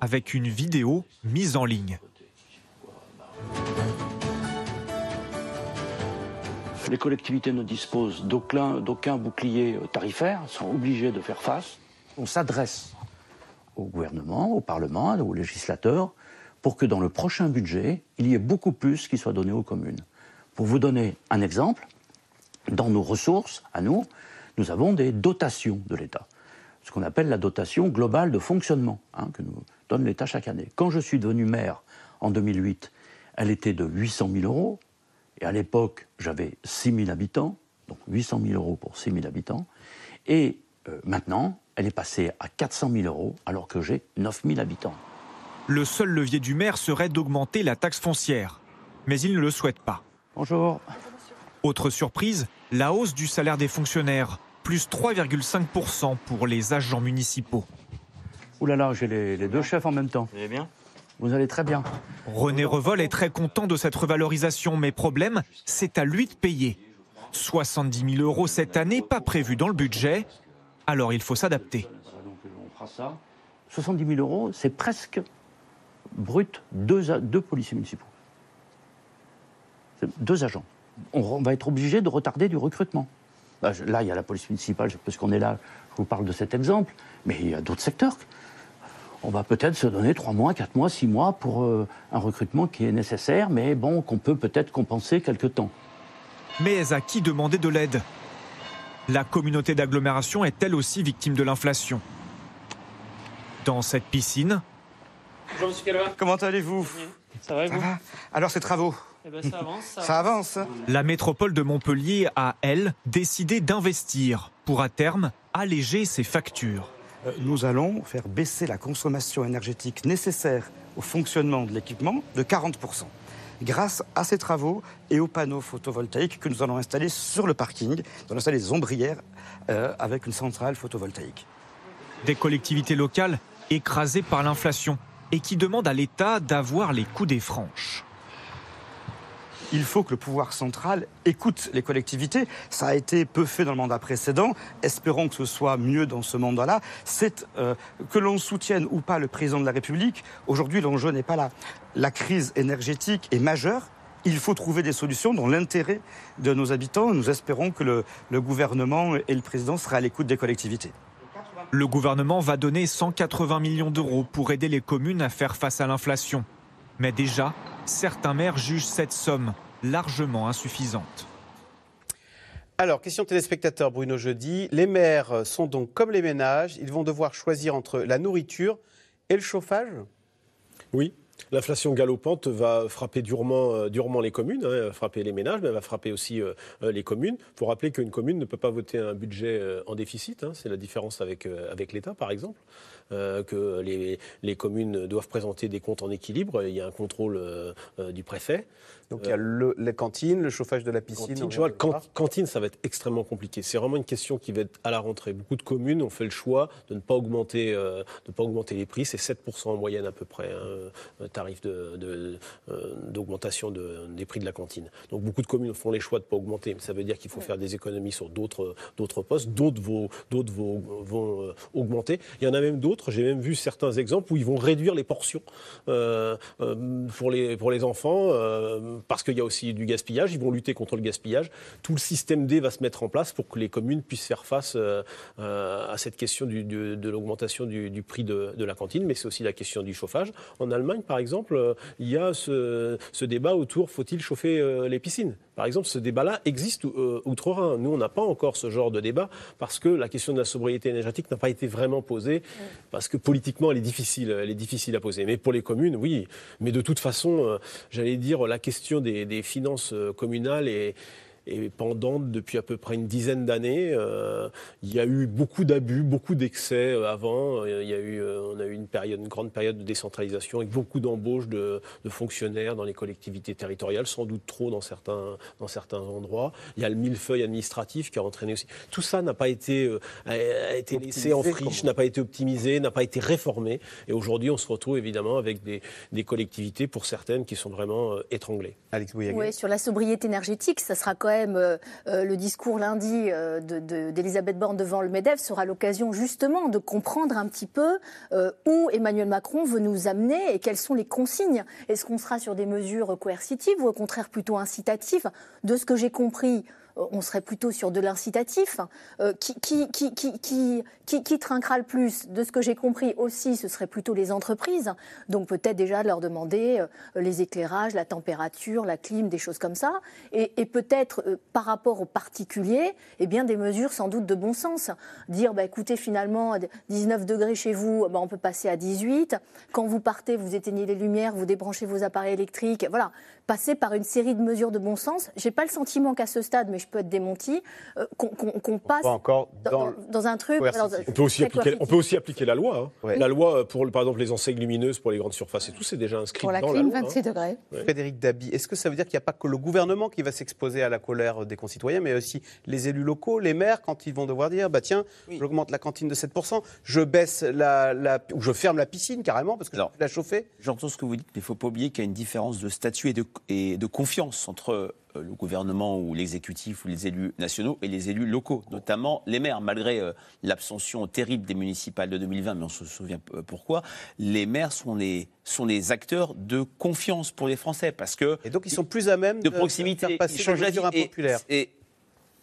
S23: avec une vidéo mise en ligne.
S24: Les collectivités ne disposent d'aucun d'aucun bouclier euh, tarifaire, sont obligées de faire face. On s'adresse au gouvernement, au Parlement, aux législateurs, pour que dans le prochain budget, il y ait beaucoup plus qui soit donné aux communes. Pour vous donner un exemple, dans nos ressources, à nous, nous avons des dotations de l'État. Ce qu'on appelle la dotation globale de fonctionnement, hein, que nous donne l'État chaque année. Quand je suis devenu maire en 2008, elle était de 800 000 euros. Et à l'époque, j'avais 6 000 habitants, donc 800 000 euros pour 6 000 habitants. Et euh, maintenant, elle est passée à 400 000 euros alors que j'ai 9 000 habitants.
S23: Le seul levier du maire serait d'augmenter la taxe foncière. Mais il ne le souhaite pas.
S24: Bonjour.
S23: Autre surprise, la hausse du salaire des fonctionnaires, plus 3,5% pour les agents municipaux.
S24: Ouh là là, j'ai les, les deux chefs en même temps. Vous allez bien? Vous allez très bien.
S23: René Revol est très content de cette revalorisation, mais problème, c'est à lui de payer. 70 000 euros cette année, pas prévu dans le budget, alors il faut s'adapter.
S24: On fera ça. 70 000 euros, c'est presque brut deux, deux policiers municipaux. Deux agents. On, va être obligé de retarder du recrutement. Là, je- là, il y a la police municipale, parce qu'on est là, je vous parle de cet exemple, mais il y a d'autres secteurs. On va peut-être se donner trois mois, quatre mois, six mois pour euh, un recrutement qui est nécessaire, mais bon, qu'on peut peut-être compenser quelque temps.
S23: Mais à qui demander de l'aide? La communauté d'agglomération est elle aussi victime de l'inflation? Dans cette piscine,
S27: Bonjour Monsieur Calva.
S28: Comment allez-vous
S27: Ça va et vous?
S28: Alors ces travaux
S27: Eh ben, ça avance. Ça,
S28: Ça avance
S23: la métropole de Montpellier a, elle, décidé d'investir pour à terme alléger ses factures.
S28: Euh, Nous allons faire baisser la consommation énergétique nécessaire au fonctionnement de l'équipement de 40%. Grâce à ces travaux et aux panneaux photovoltaïques que nous allons installer sur le parking, nous allons installer des ombrières euh, avec une centrale photovoltaïque.
S23: Des collectivités locales écrasées par l'inflation et qui demandent à l'État d'avoir les coups des franches.
S28: Il faut que le pouvoir central écoute les collectivités. Ça a été peu fait dans le mandat précédent. Espérons que ce soit mieux dans ce mandat-là. C'est euh, que l'on soutienne ou pas le président de la République. Aujourd'hui, l'enjeu n'est pas là. La crise énergétique est majeure. Il faut trouver des solutions dans l'intérêt de nos habitants. Nous espérons que le, le gouvernement et le président seraient à l'écoute des collectivités.
S23: Le gouvernement va donner 180 millions d'euros pour aider les communes à faire face à l'inflation. Mais déjà, certains maires jugent cette somme largement insuffisante.
S1: Alors, question téléspectateur Bruno Jeudi. Les maires sont donc comme les ménages, ils vont devoir choisir entre la nourriture et le chauffage?
S2: Oui. L'inflation galopante va frapper durement, euh, les communes, hein, frapper les ménages, mais elle va frapper aussi euh, euh, les communes. Il faut rappeler qu'une commune ne peut pas voter un budget en déficit, hein, c'est la différence avec, l'État par exemple. Que les, communes doivent présenter des comptes en équilibre, il y a un contrôle du préfet.
S1: Donc il y a le, les cantines, le chauffage de la piscine.
S2: Cantine, vois, can- cantine, ça va être extrêmement compliqué. C'est vraiment une question qui va être à la rentrée. Beaucoup de communes ont fait le choix de ne pas augmenter, euh, de ne pas augmenter les prix. C'est 7% en moyenne à peu près, hein, un tarif de- de- euh, d'augmentation de, des prix de la cantine. Donc beaucoup de communes font les choix de ne pas augmenter. Mais ça veut dire qu'il faut faire des économies sur d'autres d'autres postes. D'autres vont, d'autres vont, vont, euh, augmenter. Il y en a même d'autres. J'ai même vu certains exemples où ils vont réduire les portions euh, euh, pour, les, pour les enfants euh, parce qu'il y a aussi du gaspillage. Ils vont lutter contre le gaspillage. Tout le système D va se mettre en place pour que les communes puissent faire face euh, euh, à cette question de l'augmentation du, prix de, la cantine, mais c'est aussi la question du chauffage. En Allemagne, par exemple, euh, il y a ce, débat autour faut-il chauffer les piscines? Par exemple, ce débat-là existe euh, outre-Rhin. Nous, on n'a pas encore ce genre de débat parce que la question de la sobriété énergétique n'a pas été vraiment posée parce que politiquement, elle est difficile, elle est difficile à poser. Mais pour les communes, oui. Mais de toute façon, euh, j'allais dire, la question des, des finances euh, communales est est pendante depuis à peu près une dizaine d'années. Euh, il y a eu beaucoup d'abus, beaucoup d'excès euh, avant. Euh, Il y a eu, euh, on a eu une, période, une grande période de décentralisation avec beaucoup d'embauches de, de fonctionnaires dans les collectivités territoriales, sans doute trop dans certains, dans certains endroits. Il y a le millefeuille administratif qui a entraîné aussi. Tout ça n'a pas été, euh, a, a été laissé en friche, n'a pas été optimisé, n'a pas été réformé. Et aujourd'hui, on se retrouve évidemment avec des, des collectivités, pour certaines, qui sont vraiment euh, étranglées.
S1: Alex
S5: Oui, sur la sobriété énergétique, ça sera quand même euh, euh, le discours lundi euh, de- de- d'Elisabeth Borne devant le MEDEF sera l'occasion justement de comprendre un petit peu où Emmanuel Macron veut nous amener et quelles sont les consignes. Est-ce qu'on sera sur des mesures coercitives ou au contraire plutôt incitatives? De ce que j'ai compris, on serait plutôt sur de l'incitatif. Euh, qui, qui, qui, qui, trinquera le plus De ce que j'ai compris aussi, ce serait plutôt les entreprises. Donc peut-être déjà leur demander euh, les éclairages, la température, la clim, des choses comme ça. Et, peut-être euh, par rapport aux particuliers, eh bien des mesures sans doute de bon sens. Dire, bah, écoutez, finalement, 19 degrés chez vous, bah, on peut passer à 18. Quand vous partez, vous éteignez les lumières, vous débranchez vos appareils électriques. Voilà, passer par une série de mesures de bon sens. J'ai pas le sentiment qu'à ce stade, mais je peux être démenti, euh, qu'on passe
S1: Pas encore
S5: dans,
S1: dans,
S5: dans- dans un truc. alors,
S2: On peut aussi, appliquer, on peut aussi appliquer la loi. hein.
S1: Ouais.
S2: La loi pour, par exemple, les enseignes lumineuses pour les grandes surfaces et tout, c'est déjà inscrit
S3: Pour la
S2: dans
S3: clim,
S2: la loi. hein.
S3: 26 degrés.
S1: Frédéric Dabi, est-ce que ça veut dire qu'il n'y a pas que le gouvernement qui va s'exposer à la colère des concitoyens, mais aussi les élus locaux, les maires, quand ils vont devoir dire bah tiens, j'augmente la cantine de 7%, je baisse la, la- ou je ferme la piscine carrément parce que je peux la chauffer?
S4: J'entends ce que vous dites, mais il ne faut pas oublier qu'il y a une différence de statut et de, et de confiance entre le gouvernement ou l'exécutif ou les élus nationaux et les élus locaux, notamment les maires. Malgré euh, l'abstention terrible des municipales de 2020, mais on se souvient euh, pourquoi, les maires sont les, sont les acteurs de confiance pour les Français parce que
S1: et donc ils sont plus à même
S4: de,
S1: de
S4: proximité,
S1: faire passer
S4: ils changent la vie. Et-. Et,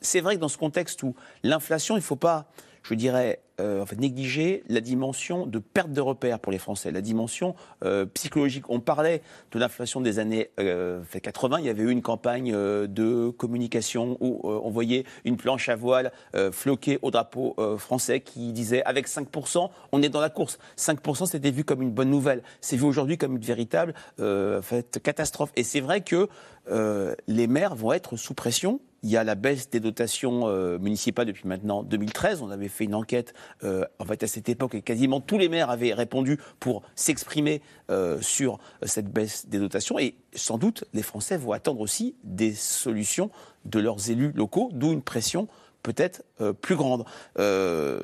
S4: c'est vrai que dans ce contexte où l'inflation, il ne faut pas, je dirais, euh, négliger la dimension de perte de repères pour les Français, la dimension euh, psychologique. On parlait de l'inflation des années euh, fait 80. Il y avait eu une campagne euh, de communication où euh, on voyait une planche à voile euh, floquée au drapeau euh, français qui disait avec 5%, on est dans la course. 5%, c'était vu comme une bonne nouvelle. C'est vu aujourd'hui comme une véritable euh, catastrophe. Et c'est vrai que euh, les maires vont être sous pression. Il y a la baisse des dotations euh, municipales depuis maintenant 2013. On avait fait une enquête euh, en fait à cette époque et quasiment tous les maires avaient répondu pour s'exprimer euh, sur cette baisse des dotations. Et sans doute, les Français vont attendre aussi des solutions de leurs élus locaux, d'où une pression peut-être plus grande. Le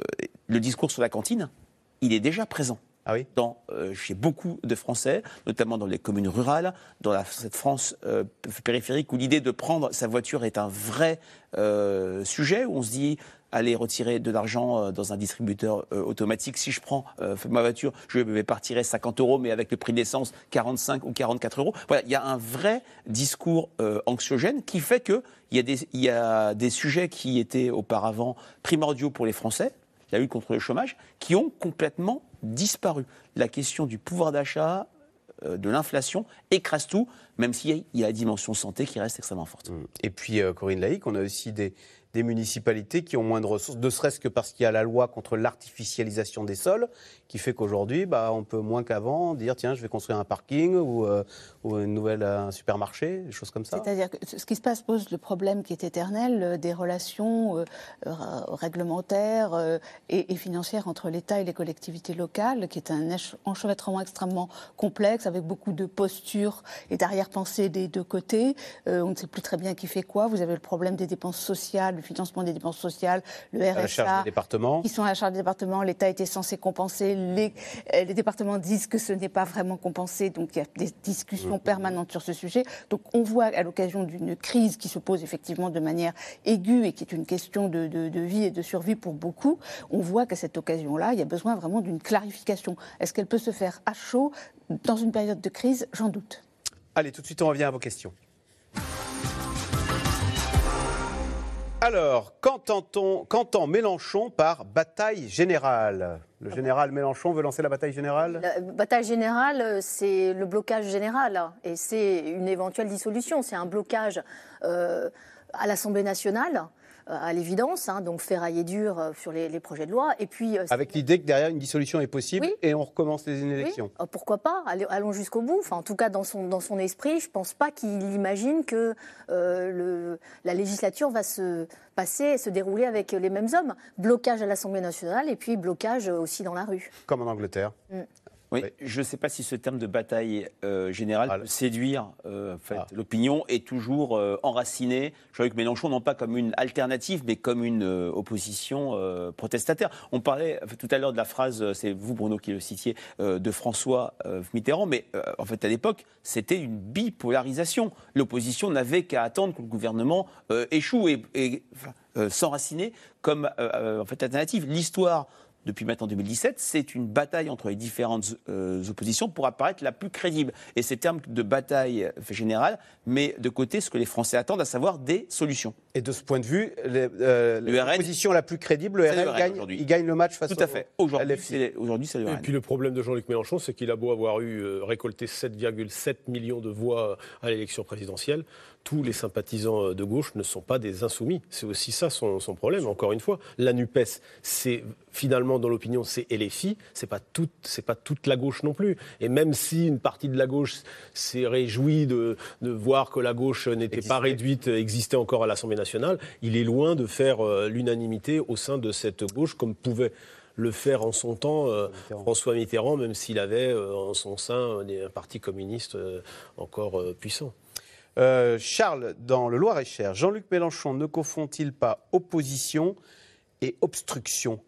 S4: discours sur la cantine, il est déjà présent. Dans, euh, chez beaucoup de Français, notamment dans les communes rurales, dans cette France euh, périphérique où l'idée de prendre sa voiture est un vrai euh, sujet, où on se dit aller retirer de l'argent dans un distributeur automatique. Si je prends ma voiture, je vais partir 50 euros, mais avec le prix d'essence 45 ou 44 euros. Voilà, il y a un vrai discours anxiogène qui fait y, des- il y a des sujets qui étaient auparavant primordiaux pour les Français, la lutte contre le chômage, qui ont complètement disparu. La question du pouvoir d'achat, euh, de l'inflation, écrase tout, même s'il y a- la dimension santé qui reste extrêmement forte.
S1: Et puis, euh, Corinne Laïc, on a aussi des, des municipalités qui ont moins de ressources, ne serait-ce que parce qu'il y a la loi contre l'artificialisation des sols, qui fait qu'aujourd'hui, bah, on peut moins qu'avant dire tiens, je vais construire un parking ou, euh, ou une nouvelle, un supermarché, des choses comme ça.
S3: C'est-à-dire que ce qui se passe pose le problème qui est éternel euh, des relations euh, réglementaires euh, et, et financières entre l'État et les collectivités locales, qui est un enchevêtrement extrêmement complexe avec beaucoup de postures et d'arrière-pensées des deux côtés. On ne sait plus très bien qui fait quoi. Vous avez le problème des dépenses sociales, le financement des dépenses sociales, le
S1: À la charge
S3: RSA
S1: des départements.
S3: qui sont à la charge des départements. L'État était censé compenser. Les, euh, les départements disent que ce n'est pas vraiment compensé. Donc il y a des discussions permanentes sur ce sujet. Donc on voit à l'occasion d'une crise qui se pose effectivement de manière aiguë et qui est une question de, de- de vie et de survie pour beaucoup, on voit qu'à cette occasion-là, il y a besoin vraiment d'une clarification. Est-ce qu'elle peut se faire à chaud dans une période de crise? J'en doute.
S1: Allez, tout de suite, on revient à vos questions. Alors, qu'entend Mélenchon par bataille générale? Le général Mélenchon veut lancer la bataille générale?
S5: Bataille générale, euh, c'est le blocage général hein, et c'est une éventuelle dissolution. C'est un blocage euh, à l'Assemblée nationale, à l'évidence, hein, donc ferrailler dur euh, sur les, les projets de loi. Et puis, euh,
S1: Avec l'idée que derrière, une dissolution est possible
S5: Oui.
S1: et on recommence les élections.
S5: euh, pourquoi pas? Allons jusqu'au bout. Enfin, en tout cas, dans son, dans son esprit, je ne pense pas qu'il imagine que euh, le- la législature va se passer, se dérouler avec les mêmes hommes. Blocage à l'Assemblée nationale et puis blocage aussi dans la rue.
S1: Comme en Angleterre.
S5: Mm.
S4: Oui, je ne sais pas si ce terme de bataille euh, générale peut séduire euh, en fait, l'opinion et toujours euh, enraciné Jean-Luc Mélenchon, non pas comme une alternative, mais comme une euh, opposition euh, protestataire. On parlait tout à l'heure de la phrase, euh, c'est vous Bruno qui le citiez, euh, de François euh, Mitterrand, mais euh, en fait à l'époque, c'était une bipolarisation. L'opposition n'avait qu'à attendre que le gouvernement euh, échoue et, et enfin, euh, s'enraciner comme euh, euh, en fait, alternative. L'histoire depuis maintenant 2017, c'est une bataille entre les différentes euh, oppositions pour apparaître la plus crédible. Et ces termes de bataille euh, générale met de côté ce que les Français attendent, à savoir des solutions.
S1: Et de ce point de vue, euh, l'opposition la plus crédible, le RN, gagne,
S4: aujourd'hui.
S1: il gagne le match face
S4: Tout à fait. Aujourd'hui, c'est
S2: Et puis le problème de Jean-Luc Mélenchon, c'est qu'il a beau avoir eu euh, récolté 7,7 millions de voix à l'élection présidentielle, tous les sympathisants euh, de gauche ne sont pas des insoumis. C'est aussi ça son, son problème, encore une fois. La NUPES, c'est finalement, dans l'opinion, c'est LFI, c'est pas, toute, c'est pas toute la gauche non plus. Et même si une partie de la gauche s'est réjouie de, de voir que la gauche n'était pas réduite, existait encore à l'Assemblée nationale, il est loin de faire euh, l'unanimité au sein de cette gauche, comme pouvait le faire en son temps euh, François Mitterrand, même s'il avait euh, en son sein un parti communiste encore puissant.
S1: Euh, Charles, dans le Loir-et-Cher, Jean-Luc Mélenchon ne confond-il pas opposition et obstruction?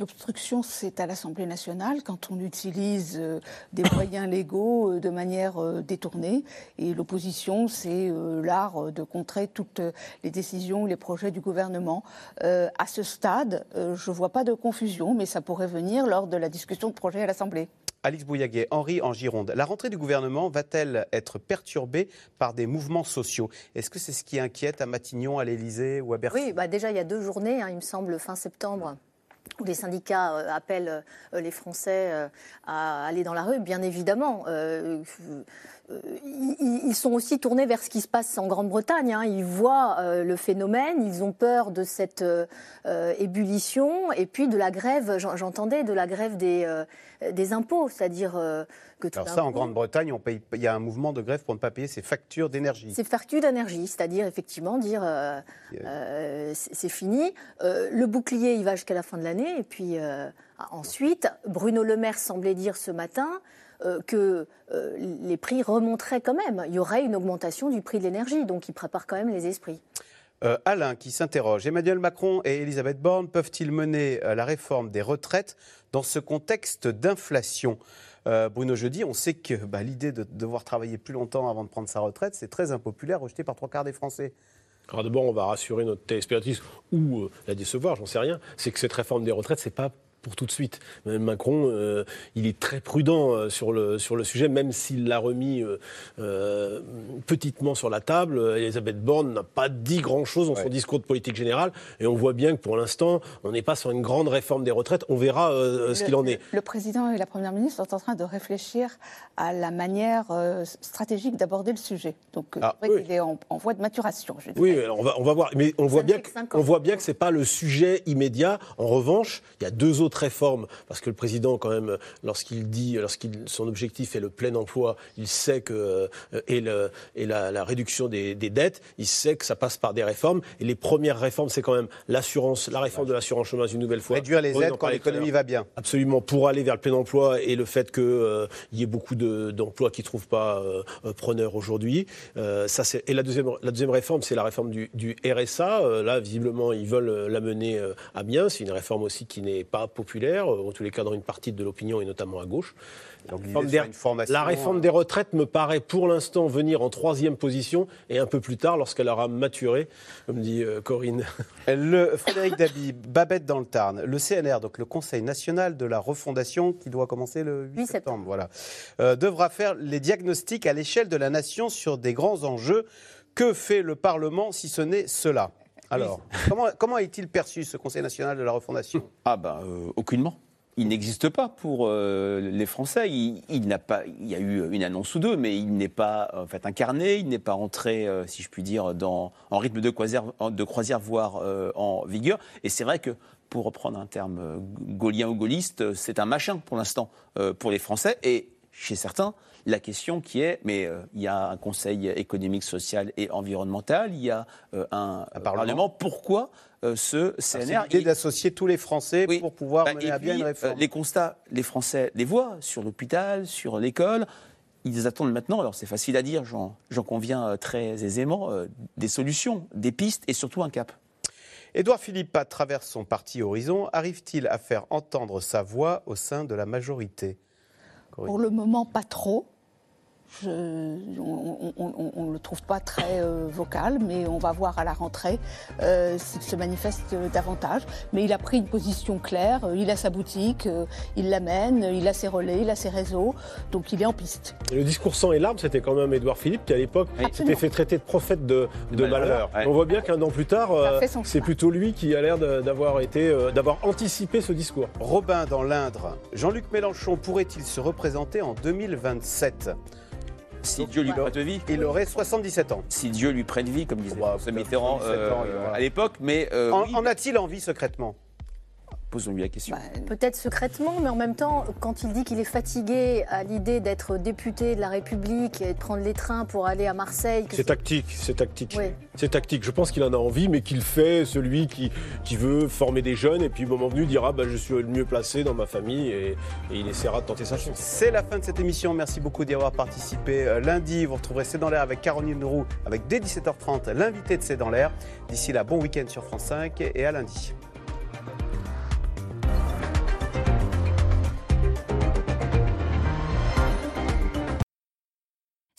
S3: L'obstruction, c'est à l'Assemblée nationale quand on utilise euh, des moyens légaux euh, de manière détournée. Et l'opposition, c'est l'art de contrer toutes les décisions ou les projets du gouvernement. À ce stade, je ne vois pas de confusion, mais ça pourrait venir lors de la discussion de projet à l'Assemblée.
S1: Alix Bouillaguet, Henri en Gironde. La rentrée du gouvernement va-t-elle être perturbée par des mouvements sociaux? Est-ce que c'est ce qui inquiète à Matignon, à l'Élysée ou à Bercy?
S5: Oui, bah déjà, il y a deux journées, hein, il me semble, fin septembre où les syndicats euh, appellent euh, les Français euh, à aller dans la rue, bien évidemment. Euh, ils, sont aussi tournés vers ce qui se passe en Grande-Bretagne. hein. Ils voient euh, le phénomène, ils ont peur de cette euh, ébullition et puis de la grève, j'en- j'entendais, de la grève des, euh, des impôts, c'est-à-dire que tout
S1: Alors ça, en Grande-Bretagne, on paye- il y a un mouvement de grève pour ne pas payer ses factures d'énergie.
S5: c'est facture d'énergie, c'est-à-dire effectivement dire c'est fini. Le bouclier, il va jusqu'à la fin de l'année. Et puis ensuite, Bruno Le Maire semblait dire ce matin euh, que euh, les prix remonteraient quand même. Il y aurait une augmentation du prix de l'énergie, donc il prépare quand même les esprits.
S1: Euh, Alain qui s'interroge. Emmanuel Macron et Elisabeth Borne peuvent-ils mener la réforme des retraites dans ce contexte d'inflation? Euh, Bruno Jeudi, on sait que bah, l'idée de devoir travailler plus longtemps avant de prendre sa retraite, c'est très impopulaire, rejeté par trois quarts des Français.
S2: Alors d'abord, on va rassurer notre téléspectatrice ou euh, la décevoir, j'en sais rien. C'est que cette réforme des retraites, c'est pas pour tout de suite. Même Macron, euh, il est très prudent euh, sur le, sur le sujet, même s'il l'a remis euh, petitement sur la table. Elisabeth Borne n'a pas dit grand-chose dans son discours de politique générale. Et on voit bien que pour l'instant, on n'est pas sur une grande réforme des retraites. On verra ce qu'il en est.
S3: Le président et la première ministre sont en train de réfléchir à la manière stratégique d'aborder le sujet. Donc, ah, il est en, voie de maturation.
S2: oui, on va, on va voir. Mais on voit, bien que, on voit bien que ce n'est pas le sujet immédiat. En revanche, il y a deux autres réforme, parce que le président, quand même, lorsqu'il dit, lorsqu'il son objectif est le plein emploi, il sait que euh, et, le, et la, réduction des, dettes, il sait que ça passe par des réformes. Et les premières réformes, c'est quand même l'assurance, la réforme de l'assurance chômage une nouvelle fois.
S1: Réduire les aides quand l'économie va bien.
S2: Absolument, pour aller vers le plein emploi et le fait qu'il euh, y ait beaucoup d'emplois qui ne trouvent pas euh, preneur aujourd'hui. ça, c'est, et la deuxième, la deuxième réforme, c'est la réforme du, du RSA. là, visiblement, ils veulent la mener à bien. C'est une réforme aussi qui n'est pas populaire, euh, en tous les cas dans une partie de l'opinion et notamment à gauche. la réforme des retraites me paraît pour l'instant venir en troisième position et un peu plus tard, lorsqu'elle aura maturé, comme dit euh, Corinne.
S1: Le, Frédéric Dabi, Babette dans le Tarn, le CNR, donc le Conseil national de la refondation, qui doit commencer le 8, septembre, voilà, euh, devra faire les diagnostics à l'échelle de la nation sur des grands enjeux. Que fait le Parlement si ce n'est cela? Alors, comment, comment est-il perçu ce Conseil national de la refondation?
S4: Ah ben, aucunement. Il n'existe pas pour euh, les Français. Il, n'a pas, il y a eu une annonce ou deux, mais il n'est pas en fait incarné. Il n'est pas entré, euh, si je puis dire, dans, en rythme de croisière, de croisière voire en vigueur. Et c'est vrai que pour reprendre un terme gaulien ou gaulliste, c'est un machin pour l'instant pour les Français. Et chez certains, la question qui est, mais euh, il y a un Conseil économique, social et environnemental, il y a euh, un, parlement. Pourquoi euh, ce CNR
S1: L'idée d'associer tous les Français pour pouvoir bah, mener à bien une réforme.
S4: les constats, les Français les voient sur l'hôpital, sur l'école. Ils attendent maintenant, alors c'est facile à dire, j'en conviens très aisément, des solutions, des pistes et surtout un cap.
S1: Édouard Philippe, à travers son parti Horizon, arrive-t-il à faire entendre sa voix au sein de la majorité?
S3: Pour le moment, pas trop on ne le trouve pas très euh, vocal, mais on va voir à la rentrée euh, s'il se manifeste davantage. Mais il a pris une position claire, euh, il a sa boutique, il l'amène, il a ses relais, il a ses réseaux, donc il est en piste.
S2: le discours sans et larmes, c'était quand même Édouard Philippe qui à l'époque s'était fait traiter de prophète de, malheur. On voit bien qu'un an plus tard, c'est plutôt lui qui a l'air d'avoir été, d'avoir anticipé ce discours.
S1: Robin dans l'Indre, Jean-Luc Mélenchon pourrait-il se représenter en 2027
S4: si Dieu lui prête vie.
S1: Il aurait 77 ans.
S4: Si Dieu lui prête vie, comme disait ce Mitterrand euh, à l'époque. Mais
S1: euh, en a-t-il envie secrètement?
S4: Posons-lui la question.
S5: Bah, peut-être secrètement, mais en même temps, quand il dit qu'il est fatigué à l'idée d'être député de la République et de prendre les trains pour aller à Marseille.
S2: C'est tactique, c'est tactique. C'est tactique. Je pense qu'il en a envie, mais qu'il fait celui qui, qui veut former des jeunes et puis, au moment venu, dira bah, Je suis le mieux placé dans ma famille et, il essaiera de tenter sa chance.
S1: C'est la fin de cette émission. Merci beaucoup d'y avoir participé. Euh, lundi, vous retrouverez C'est dans l'air avec Caroline Roux, avec dès 17h30 l'invité de C'est dans l'air. D'ici là, bon week-end sur France 5 et à lundi.